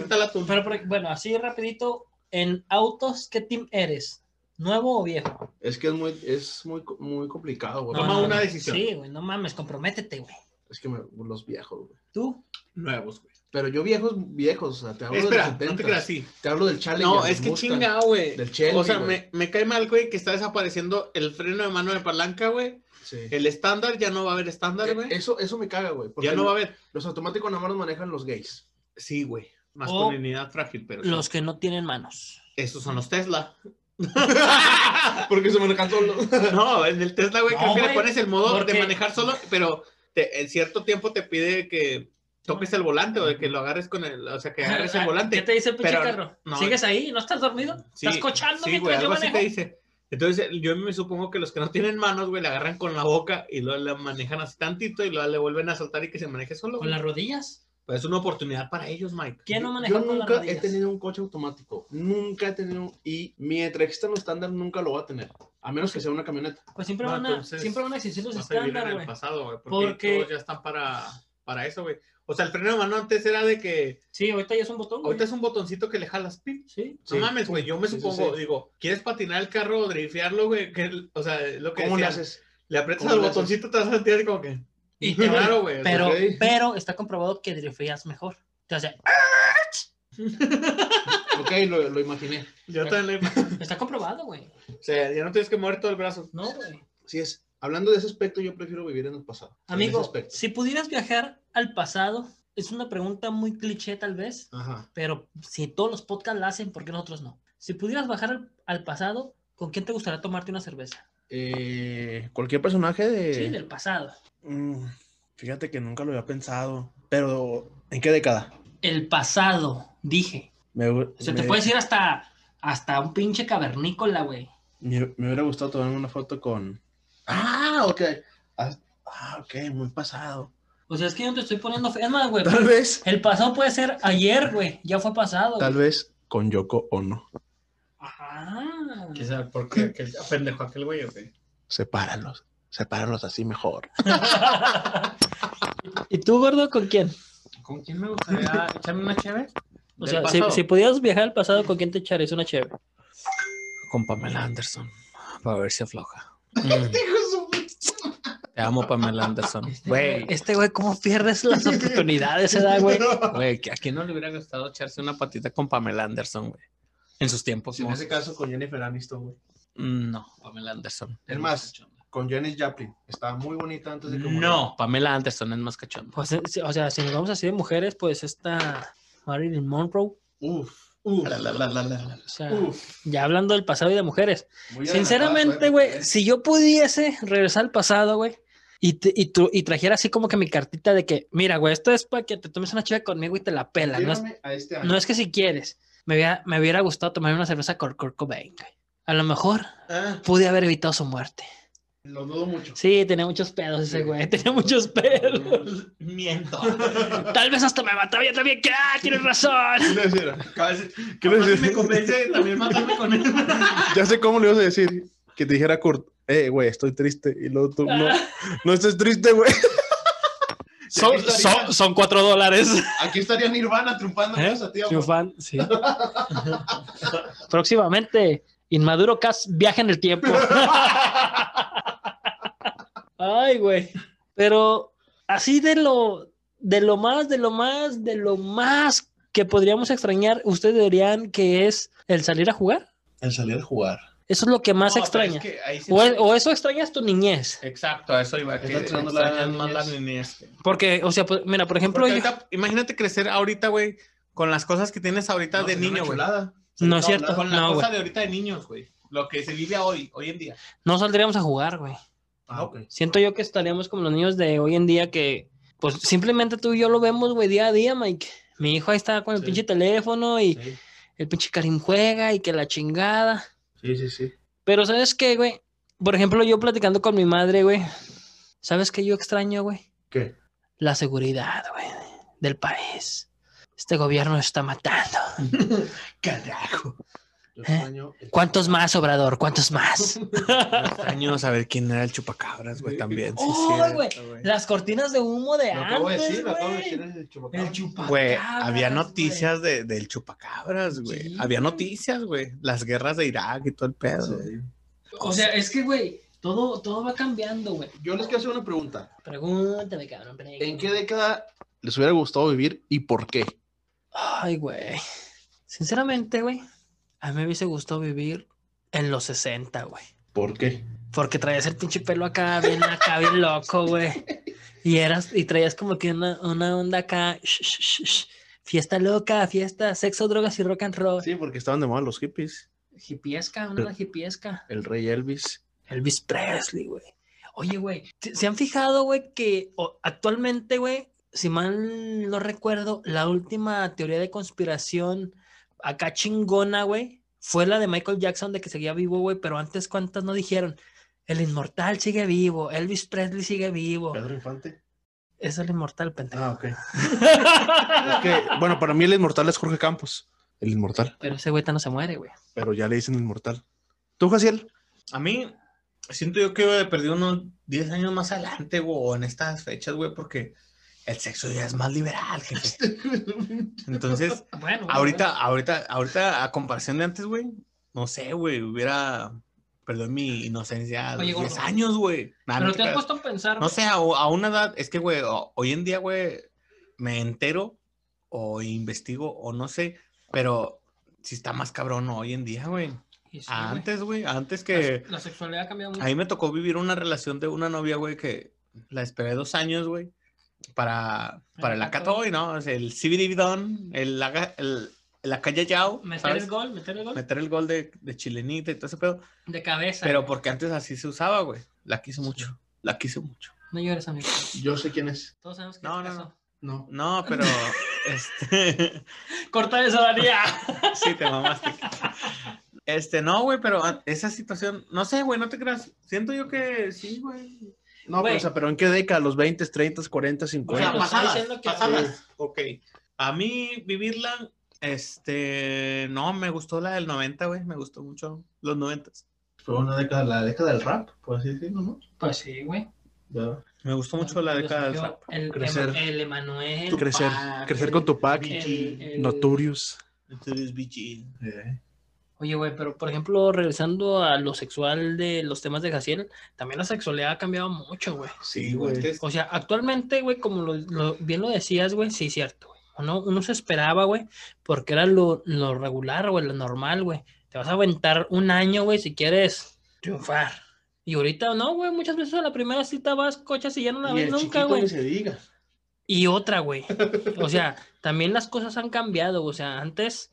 Speaker 1: El atún.
Speaker 2: Pero, por- bueno, así rapidito, en autos, ¿qué team eres? ¿Nuevo o viejo?
Speaker 3: Es que es muy, es muy, muy complicado, güey.
Speaker 1: Toma una decisión.
Speaker 2: Sí, güey, no mames, comprométete, güey.
Speaker 3: Es que me- los viejos, güey.
Speaker 2: ¿Tú?
Speaker 1: Nuevos, güey.
Speaker 3: Pero yo viejos, viejos, o sea, te hablo
Speaker 1: Espera,
Speaker 3: de los 70.
Speaker 1: no te creas así.
Speaker 3: Te hablo del Challenger.
Speaker 1: No, es que
Speaker 3: Mustang.
Speaker 1: chingado, güey.
Speaker 3: Del Shelby,
Speaker 1: O sea, me, me cae mal, güey, que está desapareciendo el freno de mano de palanca, güey.
Speaker 3: Sí.
Speaker 1: El estándar, ya no va a haber estándar,
Speaker 3: Eh,
Speaker 1: güey.
Speaker 3: Eso, eso me caga, güey. porque
Speaker 1: Ya no va a haber.
Speaker 3: Los automáticos nada más los manejan los gays.
Speaker 1: Sí, güey.
Speaker 2: O
Speaker 1: Masculinidad frágil, pero. sí.
Speaker 2: Los que no tienen manos.
Speaker 1: Esos son los Tesla.
Speaker 3: Porque se manejan solos.
Speaker 1: No, en el Tesla, güey,
Speaker 2: No,
Speaker 1: creo que le pones el modo
Speaker 2: porque-
Speaker 1: de manejar solo, pero te- en cierto tiempo te pide que toques el volante o de que lo agarres con el, o sea, que agarres el
Speaker 2: ¿Qué
Speaker 1: volante.
Speaker 2: te dice el pinche
Speaker 1: Pero-
Speaker 2: carro?
Speaker 1: no.
Speaker 2: ¿Sigues ahí? ¿No estás dormido?
Speaker 1: Sí,
Speaker 2: ¿Estás cochando
Speaker 1: Sí, güey,
Speaker 2: mientras yo
Speaker 1: así
Speaker 2: manejo?
Speaker 1: te dice. Entonces, yo me supongo que los que no tienen manos, güey, le agarran con la boca y luego le manejan así tantito y luego le vuelven a soltar y que se maneje solo.
Speaker 2: ¿Con
Speaker 1: güey.
Speaker 2: las rodillas?
Speaker 1: Pues es una oportunidad para ellos, Mike.
Speaker 2: ¿Quién no
Speaker 3: Yo
Speaker 2: maneja con las
Speaker 3: nunca he tenido un coche automático. Nunca he tenido. Y mientras exista en estándar, nunca lo voy a tener. A menos que sea una camioneta.
Speaker 2: Pues siempre,
Speaker 1: No,
Speaker 2: van, a, siempre van a existir los
Speaker 1: Vas a vivir en
Speaker 2: estándar,
Speaker 1: el
Speaker 2: güey.
Speaker 1: pasado, güey, porque,
Speaker 2: Porque-
Speaker 1: todos ya están para, para eso, güey. O sea, el freno de mano antes era de que
Speaker 2: Sí, ahorita ya es un botón, güey.
Speaker 1: ahorita es un botoncito que le jalas, pip.
Speaker 2: Sí.
Speaker 3: Sí.
Speaker 1: No mames, güey, yo me
Speaker 3: Sí, sí,
Speaker 1: supongo,
Speaker 3: sí.
Speaker 1: digo, ¿quieres patinar el carro o driftearlo, güey? Que, o sea, lo que
Speaker 3: ¿Cómo le
Speaker 1: decían.
Speaker 3: haces?
Speaker 1: Le aprietas
Speaker 3: ¿Cómo
Speaker 1: al
Speaker 3: le haces?
Speaker 1: botoncito, te vas a sentir así como que...
Speaker 2: Y te
Speaker 1: Claro, güey.
Speaker 2: Pero,
Speaker 3: ok.
Speaker 2: pero está comprobado que drifteas mejor. Te hace,
Speaker 3: Ok, lo, lo imaginé.
Speaker 1: yo también le-
Speaker 2: está comprobado, güey.
Speaker 1: O sea, ya no tienes que mover todo el brazo.
Speaker 2: No, güey.
Speaker 3: Así es. Hablando de ese aspecto, yo prefiero vivir en el pasado.
Speaker 2: Amigo, si pudieras viajar al pasado, es una pregunta muy cliché tal vez,
Speaker 3: Ajá.
Speaker 2: pero si todos los podcasts la hacen, ¿por qué nosotros no? Si pudieras bajar al, al pasado, ¿con quién te gustaría tomarte una cerveza?
Speaker 3: Eh, cualquier personaje de.
Speaker 2: Sí, del pasado.
Speaker 3: Mm, fíjate que nunca lo había pensado. Pero, ¿en qué década?
Speaker 2: El pasado, dije.
Speaker 3: Me,
Speaker 2: O sea, te puedes ir hasta, hasta un pinche cavernícola, güey.
Speaker 3: me- me hubiera gustado tomarme una foto con. Ah, ok. Ah, ah, ok, muy pasado.
Speaker 2: O sea, es que yo no te estoy poniendo fe. Es más, güey.
Speaker 3: Tal vez.
Speaker 2: El pasado puede ser ayer, güey. Ya fue pasado.
Speaker 3: Tal vez con Yoko Ono.
Speaker 2: Ajá.
Speaker 1: Quizá porque que pendejo aquel güey, o qué?
Speaker 3: Sepáralos. Sepáralos así mejor.
Speaker 2: ¿Y tú, gordo, con quién?
Speaker 1: ¿Con quién me gustaría echarme una chévere?
Speaker 2: O sea, si, pudieras viajar al pasado, ¿con quién te echarías una chévere?
Speaker 4: Con Pamela Anderson. Para ver si afloja. Te amo, Pamela Anderson. Güey,
Speaker 2: Este güey, ¿cómo pierdes las oportunidades, edad, güey?
Speaker 4: güey, ¿a quién no le hubiera gustado echarse una patita con Pamela Anderson, güey? En sus tiempos.
Speaker 3: en ese caso, con Jennifer Aniston, güey.
Speaker 4: Mm, No, Pamela Anderson.
Speaker 3: Es más, con Janis Joplin. Estaba muy bonita antes de que muriera.
Speaker 4: No, Pamela Anderson es más cachonda.
Speaker 2: Pues, eh, o sea, si nos vamos así de mujeres, pues esta Marilyn Monroe.
Speaker 3: Uf. Uf.
Speaker 2: O sea,
Speaker 3: Uf.
Speaker 2: ya hablando del pasado y de mujeres.
Speaker 3: Muy
Speaker 2: Sinceramente, güey, si yo pudiese regresar al pasado, güey, y, te- y, tu- y trajera así como que mi cartita de que, mira, güey, esto es para que te tomes una chiva conmigo y te la pelas. No es,
Speaker 3: este
Speaker 2: no es que si quieres. Me hubiera, me hubiera gustado tomar una cerveza con Kurt Cobain, güey. A lo mejor
Speaker 3: Ah,
Speaker 2: pude haber evitado su muerte.
Speaker 3: lo dudo mucho.
Speaker 2: Sí, tenía muchos pedos ese
Speaker 3: Sí.
Speaker 2: güey, tenía muchos pedos.
Speaker 1: Miento.
Speaker 2: Tal vez hasta me mataba yo también, ah, tienes
Speaker 3: ¿Qué
Speaker 2: razón.
Speaker 3: le decía?
Speaker 1: ¿Qué
Speaker 3: ¿Qué le decía?
Speaker 1: me convence también matarme con él.
Speaker 3: Ya sé cómo le ibas a decir. Que te dijera Kurt, eh, güey, estoy triste. Y luego tú, no, no estés triste, güey.
Speaker 2: Son,
Speaker 3: estaría-
Speaker 2: son, son cuatro dólares.
Speaker 3: Aquí estaría Nirvana triunfando
Speaker 2: ¿Eh?
Speaker 3: a ti,
Speaker 2: Soy un
Speaker 3: amor.
Speaker 2: fan, sí. Próximamente, Inmaduro Cast viaja en el tiempo. Ay, güey. Pero así de lo, de lo más, de lo más, de lo más que podríamos extrañar, ustedes dirían que es el salir a jugar.
Speaker 3: El salir a jugar.
Speaker 2: Eso es lo que más
Speaker 1: No,
Speaker 2: extraña.
Speaker 1: es que ahí sí-
Speaker 2: o, es- o eso extrañas tu niñez.
Speaker 1: Exacto, a eso iba. Que
Speaker 3: la
Speaker 1: extrañas más la
Speaker 3: niñez.
Speaker 2: Porque, o sea, pues, mira, por ejemplo, yo-
Speaker 1: ahorita, imagínate crecer ahorita, güey, con las cosas que tienes ahorita
Speaker 3: No,
Speaker 1: de niño, güey.
Speaker 2: no es cierto.
Speaker 1: Con la
Speaker 2: No,
Speaker 1: cosa
Speaker 2: güey.
Speaker 1: de ahorita de niños, güey. Lo que se vive hoy, hoy en día.
Speaker 2: No saldríamos a jugar, güey.
Speaker 3: Ah, ok.
Speaker 2: Siento yo que estaríamos como los niños de hoy en día que, pues simplemente tú y yo lo vemos, güey, día a día, Mike. Mi hijo ahí está con el
Speaker 3: Sí.
Speaker 2: pinche teléfono y
Speaker 3: Sí,
Speaker 2: el pinche Karim juega y que la chingada.
Speaker 3: Sí, sí. sí.
Speaker 2: Pero ¿sabes qué, güey? Por ejemplo, yo platicando con mi madre, güey. ¿Sabes qué yo extraño, güey?
Speaker 3: ¿Qué?
Speaker 2: La seguridad, güey, del país. Este gobierno está matando.
Speaker 1: Carajo.
Speaker 3: Yo
Speaker 2: ¿Eh?
Speaker 3: extraño el-
Speaker 2: ¿Cuántos más, Obrador? ¿Cuántos más?
Speaker 4: Extraño saber quién era el chupacabras, güey, también. sí,
Speaker 2: ¡Oh,
Speaker 4: cierto,
Speaker 2: güey! Las cortinas de humo de
Speaker 3: Lo acabo de decir, lo acabo de
Speaker 2: güey.
Speaker 3: decir el chupacabra.
Speaker 2: El chupacabras.
Speaker 4: Güey, había
Speaker 2: güey.
Speaker 4: noticias de, del chupacabras, güey.
Speaker 2: Sí,
Speaker 4: había
Speaker 2: güey.
Speaker 4: noticias, güey. Las guerras de Irak y todo el pedo.
Speaker 3: Sí.
Speaker 2: O sea, es que, güey, todo, todo va cambiando, güey.
Speaker 3: Yo les quiero hacer una pregunta.
Speaker 2: Pregúntame, cabrón. pregúntame.
Speaker 3: ¿En qué década les hubiera gustado vivir y por qué?
Speaker 2: Ay, güey. Sinceramente, güey, a mí me hubiese gustado vivir en los 60, güey.
Speaker 3: ¿Por qué?
Speaker 2: Porque traías el pinche pelo acá, bien acá, bien loco, güey. Y eras, y traías como que una, una onda acá. sh- sh- sh- Fiesta loca, fiesta, sexo, drogas y rock and roll.
Speaker 3: Sí, porque estaban de moda los hippies.
Speaker 2: Hipiesca, una onda hipiesca.
Speaker 3: El rey Elvis.
Speaker 2: Elvis Presley, güey. Oye, güey, ¿se han fijado, güey, que actualmente, güey, si mal no recuerdo, la última teoría de conspiración acá chingona, güey, fue la de Michael Jackson de que seguía vivo, güey, pero antes, ¿cuántas no dijeron? El inmortal sigue vivo, Elvis Presley sigue vivo.
Speaker 3: Pedro Infante.
Speaker 2: Es el inmortal, pendejo.
Speaker 3: Ah, ok. Es que, bueno, para mí el inmortal es Jorge Campos. El inmortal.
Speaker 2: Pero ese güey no se muere, güey.
Speaker 3: Pero ya le dicen inmortal. ¿Tú, Jaciel?
Speaker 1: A mí, siento yo que he perdido unos 10 años más adelante, güey, o en estas fechas, güey, porque el sexo ya es más liberal, jefe. Entonces,
Speaker 2: Bueno,
Speaker 1: ahorita, ahorita, ahorita, a comparación de antes, güey, no sé, güey, hubiera perdido mi inocencia
Speaker 2: Oye,
Speaker 1: 10
Speaker 2: gordo.
Speaker 1: años, güey. Nah,
Speaker 2: Pero
Speaker 1: no
Speaker 2: te
Speaker 1: te
Speaker 2: has puesto a pensar.
Speaker 1: No sé, a, a una edad, es que, güey, hoy en día, güey, me entero o investigo o no sé, pero si está más cabrón hoy en día, güey.
Speaker 2: Sí.
Speaker 1: Antes, güey, antes que...
Speaker 2: La, la sexualidad ha cambiado mucho.
Speaker 1: A mí me tocó vivir una relación de una novia, güey, que la esperé dos años, güey, para, para el
Speaker 2: Acá
Speaker 1: Acatoy, ¿no? El CBD el, aga- el, el Acayayao,
Speaker 2: Meter
Speaker 1: ¿sabes?
Speaker 2: el gol, meter el gol.
Speaker 1: Meter el gol de, de chilenita y todo ese pedo.
Speaker 2: De cabeza.
Speaker 1: Pero porque antes así se usaba, güey. La quise mucho. La quise mucho.
Speaker 2: No llores, amigo.
Speaker 3: Yo sé quién es.
Speaker 2: Todos sabemos que
Speaker 1: No,
Speaker 2: es
Speaker 1: no,
Speaker 2: caso.
Speaker 3: No.
Speaker 1: No, pero este
Speaker 2: Corta eso, Daría.
Speaker 1: sí te mamaste. Este, no, güey, pero esa situación, no sé, güey, no te creas. Siento yo que sí, güey.
Speaker 3: No, pero, o sea, pero ¿en qué década? ¿Los 20, 30, 40,
Speaker 1: O
Speaker 3: 50?
Speaker 1: sea,
Speaker 2: Bueno, está
Speaker 1: pasadas,
Speaker 2: que-
Speaker 1: pasadas. Ok. A mí vivirla, este, no, me gustó la del 90, güey, me gustó mucho los 90.
Speaker 3: Fue una década, la década del rap, por así decirlo, ¿no?
Speaker 2: Pues sí, güey.
Speaker 3: Ya.
Speaker 1: Me gustó mucho la década del rap.
Speaker 2: El,
Speaker 3: Crecer.
Speaker 2: el, el Emanuel.
Speaker 3: crecer, crecer con Tupac,
Speaker 2: el- el-
Speaker 3: Notorious.
Speaker 1: Entonces, BG.
Speaker 3: Eh,
Speaker 2: Oye, güey, pero por ejemplo, regresando a lo sexual de los temas de Jaciel, también la sexualidad ha cambiado mucho, güey.
Speaker 3: Sí, güey.
Speaker 2: O sea, actualmente, güey, como lo, lo- bien lo decías, güey, sí, cierto, güey. Uno, uno se esperaba, güey, porque era lo, lo regular, güey, lo normal, güey. Te vas a aventar un año, güey, si quieres triunfar. Y ahorita no, güey, muchas veces a la primera cita vas cochas y ya no la
Speaker 3: Y
Speaker 2: ves
Speaker 3: el
Speaker 2: nunca, güey.
Speaker 3: se diga.
Speaker 2: Y otra, güey. O sea, también las cosas han cambiado. O sea, antes.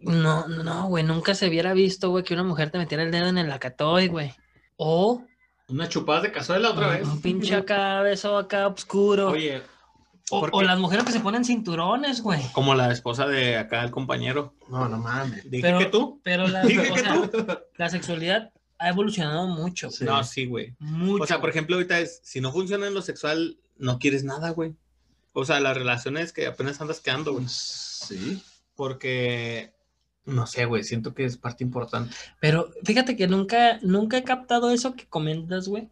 Speaker 2: No, no, güey. Nunca se hubiera visto, güey, que una mujer te metiera el dedo en el acatoy, güey. O
Speaker 1: Una chupada de cazuela otra vez.
Speaker 2: un pinche acá, beso acá oscuro.
Speaker 1: Oye,
Speaker 2: o, las mujeres que se ponen cinturones, güey.
Speaker 1: como la esposa de acá, el compañero.
Speaker 3: No, no mames.
Speaker 1: Dije
Speaker 2: Pero-
Speaker 1: que tú.
Speaker 2: Pero la,
Speaker 1: Dije
Speaker 2: o
Speaker 1: que
Speaker 2: sea,
Speaker 1: tú.
Speaker 2: la sexualidad ha evolucionado mucho.
Speaker 3: Sí.
Speaker 1: No, sí, güey.
Speaker 2: Mucho.
Speaker 1: O sea, por ejemplo, ahorita es, si no funciona en lo sexual, no quieres nada, güey. O sea, las relaciones que apenas andas quedando, güey.
Speaker 3: Sí.
Speaker 1: Porque, no sé, güey, siento que es parte importante.
Speaker 2: Pero fíjate que nunca, nunca he captado eso que comentas, güey.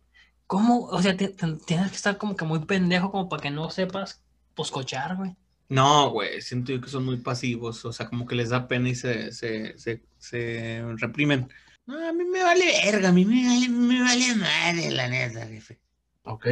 Speaker 2: ¿Cómo? O sea, ti- ti- tienes que estar como que muy pendejo como para que no sepas poscochar, güey.
Speaker 1: No, güey, siento yo que son muy pasivos, o sea, como que les da pena y se, se, se, se reprimen. No, a mí me vale verga, a mí me vale, me vale madre, la neta, jefe.
Speaker 3: Ok.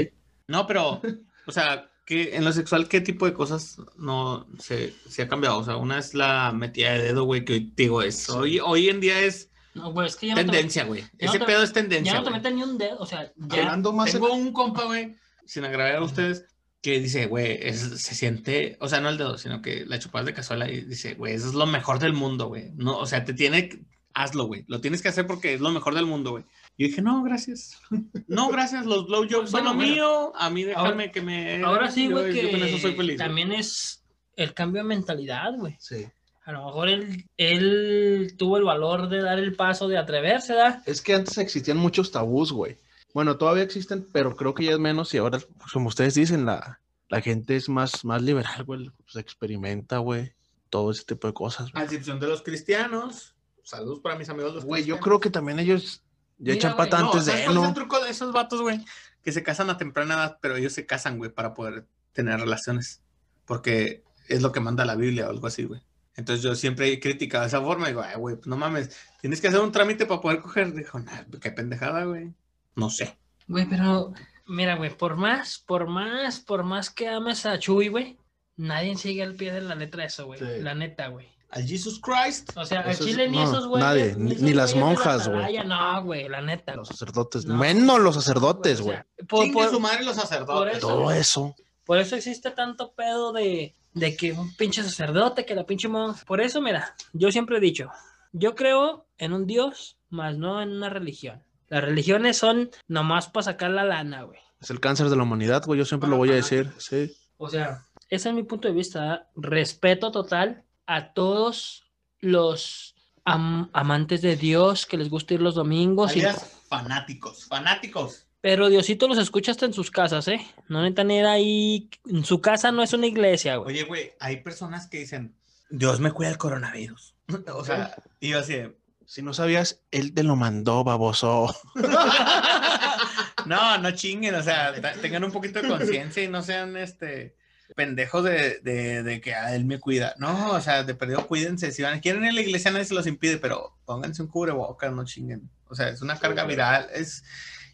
Speaker 1: No, pero, o sea, que en lo sexual, ¿qué tipo de cosas no se, se ha cambiado? O sea, una es la metida de dedo, güey, que hoy te digo es, hoy, hoy en día es
Speaker 2: No, güey, es que ya no te-
Speaker 1: tendencia, güey.
Speaker 2: ya
Speaker 1: Ese
Speaker 2: te-
Speaker 1: pedo es
Speaker 2: ya
Speaker 1: tendencia,
Speaker 2: no te meten ni un dedo, o sea, ya.
Speaker 3: Hablando más
Speaker 1: Tengo un compa, güey, sin agravar a ustedes, que dice, güey, se siente, o sea, no el dedo, sino que la chupada de cazuela y dice, güey, eso es lo mejor del mundo, güey. No, o sea, te tiene, hazlo, güey. Lo tienes que hacer porque es lo mejor del mundo, güey. Y dije, no, gracias. No, gracias, los blowjobs son
Speaker 2: Bueno,
Speaker 1: lo
Speaker 2: bueno.
Speaker 1: mío. A mí déjame que me...
Speaker 2: Ahora sí,
Speaker 1: yo-
Speaker 2: güey,
Speaker 1: yo con eso soy
Speaker 2: que
Speaker 1: feliz.
Speaker 2: también es el cambio de mentalidad, güey.
Speaker 3: Sí.
Speaker 2: A lo mejor él, él tuvo el valor de dar el paso de atreverse, ¿verdad?
Speaker 3: Es que antes existían muchos tabús, güey. Bueno, todavía existen, pero creo que ya es menos y ahora, pues, como ustedes dicen, la, la gente es más, más liberal, güey. Se experimenta, güey. Todo ese tipo de cosas.
Speaker 1: A excepción de los cristianos. Saludos para mis amigos los
Speaker 3: Güey, yo creo que también ellos ya
Speaker 2: Mira,
Speaker 3: echan pata antes
Speaker 1: ¿sabes
Speaker 3: de,
Speaker 1: es el truco de esos vatos, güey? Que se casan a temprana edad, pero ellos se casan, güey, para poder tener relaciones. Porque es lo que manda la Biblia o algo así, güey. Entonces yo siempre he criticado esa forma. Digo, ay, güey, pues no mames, tienes que hacer un trámite para poder coger. Dijo, nah, qué pendejada, güey. No sé.
Speaker 2: Güey, pero mira, güey, por más, por más, por más que ames a Chuy, güey, nadie sigue al pie de la letra de eso, güey.
Speaker 3: Sí.
Speaker 2: La neta, güey.
Speaker 1: Al Jesus Christ.
Speaker 2: O sea, al Chile ni
Speaker 3: no,
Speaker 2: esos güeyes.
Speaker 3: nadie, ni- las monjas, güey.
Speaker 2: No, güey, la neta.
Speaker 3: Los sacerdotes.
Speaker 2: No.
Speaker 3: Menos los sacerdotes,
Speaker 2: O
Speaker 3: güey.
Speaker 2: sea, por, por-
Speaker 1: su madre los sacerdotes.
Speaker 2: eso,
Speaker 3: Todo eso.
Speaker 2: por eso existe tanto pedo de, de que un pinche sacerdote, que la pinche monja. Por eso, mira, yo siempre he dicho, yo creo en un Dios, más no en una religión. Las religiones son nomás para sacar la lana, güey.
Speaker 3: Es el cáncer de la humanidad, güey. Yo siempre lo voy a decir. Sí.
Speaker 2: O sea, ese es mi punto de vista. Respeto total a todos los am- amantes de Dios que les gusta ir los domingos. y-
Speaker 1: fanáticos, fanáticos.
Speaker 2: Pero Diosito los escucha hasta en sus casas, ¿eh? No necesitan ir ahí. En su casa no es una iglesia, güey.
Speaker 1: Oye, güey, hay personas que dicen, Dios me cuida el coronavirus. o sea, y yo así,
Speaker 3: Si no sabías, él te lo mandó, baboso.
Speaker 1: no, no chinguen, o sea, tengan un poquito de conciencia y no sean este pendejos de, de, de que a él me cuida. No, o sea, de perdido cuídense. Si van, quieren ir a la iglesia, nadie se los impide, pero pónganse un cubrebocas, no chinguen. O sea, es una carga viral, es,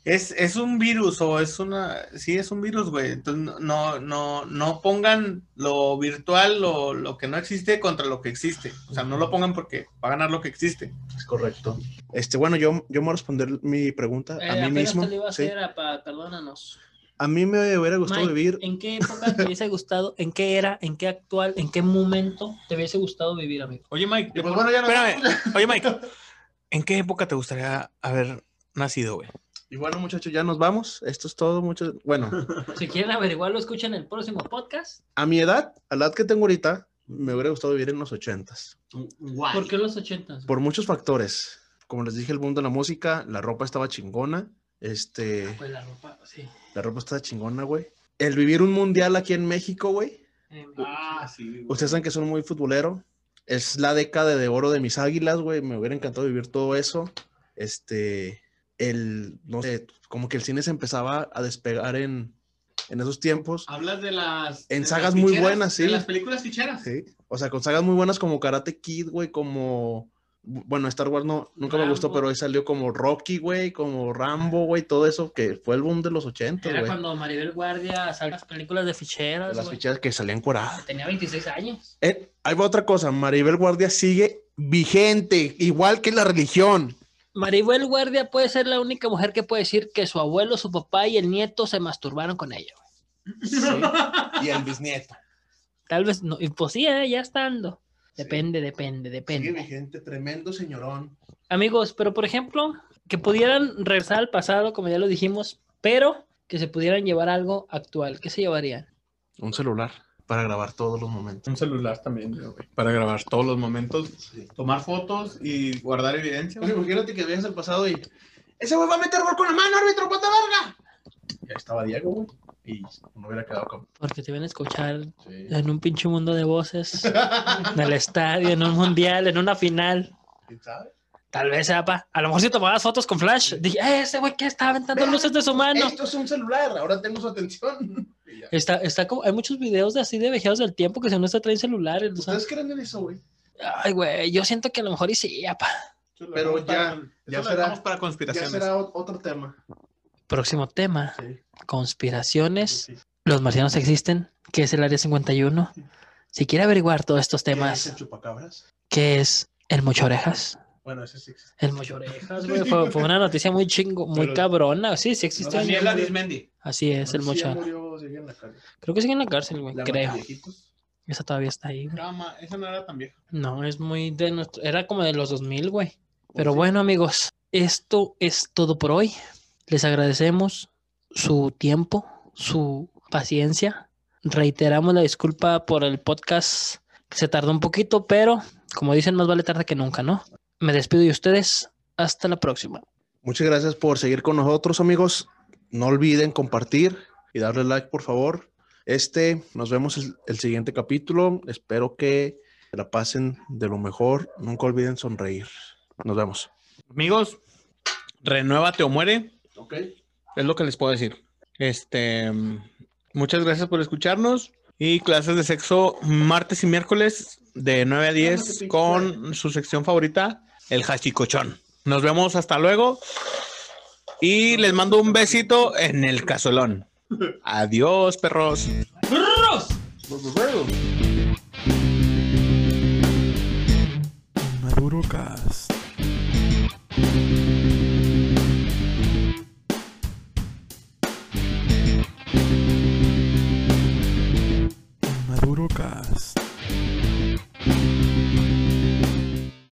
Speaker 1: es, es un virus o es una, sí, es un virus, güey. Entonces, no, no, no pongan lo virtual, lo, lo que no existe contra lo que existe. O sea, no lo pongan porque va a ganar lo que existe.
Speaker 3: Es correcto. Este, bueno, yo, yo me voy a responder mi pregunta
Speaker 2: Eh,
Speaker 3: a mí mismo.
Speaker 2: te lo iba a
Speaker 3: sí.
Speaker 2: hacer, apa, perdónanos.
Speaker 3: A mí me hubiera gustado
Speaker 2: Mike,
Speaker 3: vivir.
Speaker 2: ¿En qué época te hubiese gustado? ¿En qué era? ¿En qué actual? ¿En qué momento te hubiese gustado vivir, amigo?
Speaker 1: Oye, Mike,
Speaker 3: pues bueno, ya no-
Speaker 1: espérame. Oye, Mike, ¿en qué época te gustaría haber nacido, güey?
Speaker 3: Y bueno, muchachos, ya nos vamos. Esto es todo, muchachos. Bueno,
Speaker 2: Si quieren averiguarlo, escuchen el próximo podcast.
Speaker 3: a mi edad, a la edad que tengo ahorita, me hubiera gustado vivir en los ochentas.
Speaker 2: ¿Por qué los ochentas?
Speaker 3: Por muchos factores. Como les dije, el mundo de la música, la ropa estaba chingona. Este,
Speaker 2: Pues la ropa, sí.
Speaker 3: la ropa estaba chingona, güey. El vivir un mundial aquí en México, güey.
Speaker 2: Eh,
Speaker 1: Ah, sí. güey.
Speaker 3: Ustedes saben que son muy futbolero. Es la década de oro de mis águilas, güey. Me hubiera encantado vivir todo eso. Este, el, no sé, como que el cine se empezaba a despegar en, en esos tiempos.
Speaker 1: Hablas de las.
Speaker 3: En
Speaker 1: de
Speaker 3: sagas
Speaker 1: las
Speaker 3: muy buenas, sí.
Speaker 1: De las películas ficheras.
Speaker 3: Sí. O sea, con sagas muy buenas como Karate Kid, güey, como... Bueno, Star Wars no, nunca me gustó, pero ahí salió como Rocky, güey, como Rambo, güey, todo eso, que fue el boom de los 80,
Speaker 2: Era
Speaker 3: güey.
Speaker 2: cuando Maribel Guardia salió las películas de ficheras.
Speaker 3: Las
Speaker 2: güey.
Speaker 3: fichas que salían curadas.
Speaker 2: Tenía 26 años.
Speaker 3: Eh, ahí va otra cosa, Maribel Guardia sigue vigente, igual que la religión.
Speaker 2: Maribel Guardia puede ser la única mujer que puede decir que su abuelo, su papá y el nieto se masturbaron con ella. güey.
Speaker 3: Y el bisnieto.
Speaker 2: Tal vez no. Y pues sí, eh, ya estando. Depende, depende,
Speaker 3: Sigue
Speaker 2: depende.
Speaker 3: vigente, tremendo señorón.
Speaker 2: Amigos, pero por ejemplo, que pudieran regresar al pasado, como ya lo dijimos, pero que se pudieran llevar algo actual. ¿Qué se llevarían?
Speaker 3: Un celular para grabar todos los momentos.
Speaker 1: Un celular también, güey, para grabar todos los momentos, tomar fotos y guardar evidencia. güey.
Speaker 3: imagínate que viajes al pasado y... Ese güey va a meter gol con la mano, árbitro, ¡puta verga! Y ahí estaba Diego, güey. Y no hubiera quedado como...
Speaker 2: Porque te van a escuchar
Speaker 3: Sí.
Speaker 2: en un pinche mundo de voces, en el estadio, en un mundial, en una final.
Speaker 3: ¿Quién sabe?
Speaker 2: Tal vez, apa. A lo mejor si tomabas fotos con flash, dije, "Eh, ese güey que está aventando
Speaker 3: Vean,
Speaker 2: luces de su mano.
Speaker 3: Esto es un celular, ahora tengo su atención. Ya.
Speaker 2: Está, está como, hay muchos videos de así de viajeros del tiempo que se no se traen celulares. sea,
Speaker 3: ¿Ustedes creen en eso, güey?
Speaker 2: ay, güey, yo siento que a lo mejor y sí, apa.
Speaker 3: Pero ya- ya será-
Speaker 1: para
Speaker 3: Ya
Speaker 1: conspiraciones.
Speaker 3: será o- otro tema.
Speaker 2: Próximo tema,
Speaker 3: Sí.
Speaker 2: conspiraciones.
Speaker 3: sí.
Speaker 2: Los marcianos existen. ¿Qué es el Área 51? Si quiere averiguar todos estos
Speaker 3: ¿Qué es
Speaker 2: temas,
Speaker 3: el chupacabras?
Speaker 2: ¿qué es el mocho orejas?
Speaker 3: Bueno, ese sí existe.
Speaker 2: El mocho orejas, güey, fue, fue una noticia muy chingo, muy
Speaker 3: Pero-
Speaker 2: cabrona. Sí, sí existe.
Speaker 3: No,
Speaker 1: Daniel Arismendi.
Speaker 2: Así es, el
Speaker 3: No sé si ya
Speaker 2: mocho.
Speaker 3: murió o sigue en la calle.
Speaker 2: Creo que sigue en la cárcel, güey,
Speaker 3: La
Speaker 2: creo. Esa todavía está ahí, güey.
Speaker 1: No, ma, esa no era tan vieja.
Speaker 2: No, es muy de nuestro. Era como de los 2000, güey. Pero
Speaker 3: sí.
Speaker 2: bueno, amigos, esto es todo por hoy. Les agradecemos su tiempo, su paciencia. Reiteramos la disculpa por el podcast que se tardó un poquito, pero como dicen, más vale tarde que nunca, ¿no? Me despido de ustedes. Hasta la próxima.
Speaker 3: Muchas gracias por seguir con nosotros, amigos. No olviden compartir y darle like, por favor. Este, nos vemos el, el siguiente capítulo. Espero que se la pasen de lo mejor. Nunca olviden sonreír. Nos vemos.
Speaker 1: Amigos, renuévate o muere.
Speaker 3: Ok.
Speaker 1: Es lo que les puedo decir. Este, muchas gracias por escucharnos. Y clases de sexo martes y miércoles de 9 a 10 con su sección favorita, el hachicochón. Nos vemos hasta luego. Y les mando un besito en el casolón. Adiós, perros.
Speaker 5: Maduro Cast. Maduro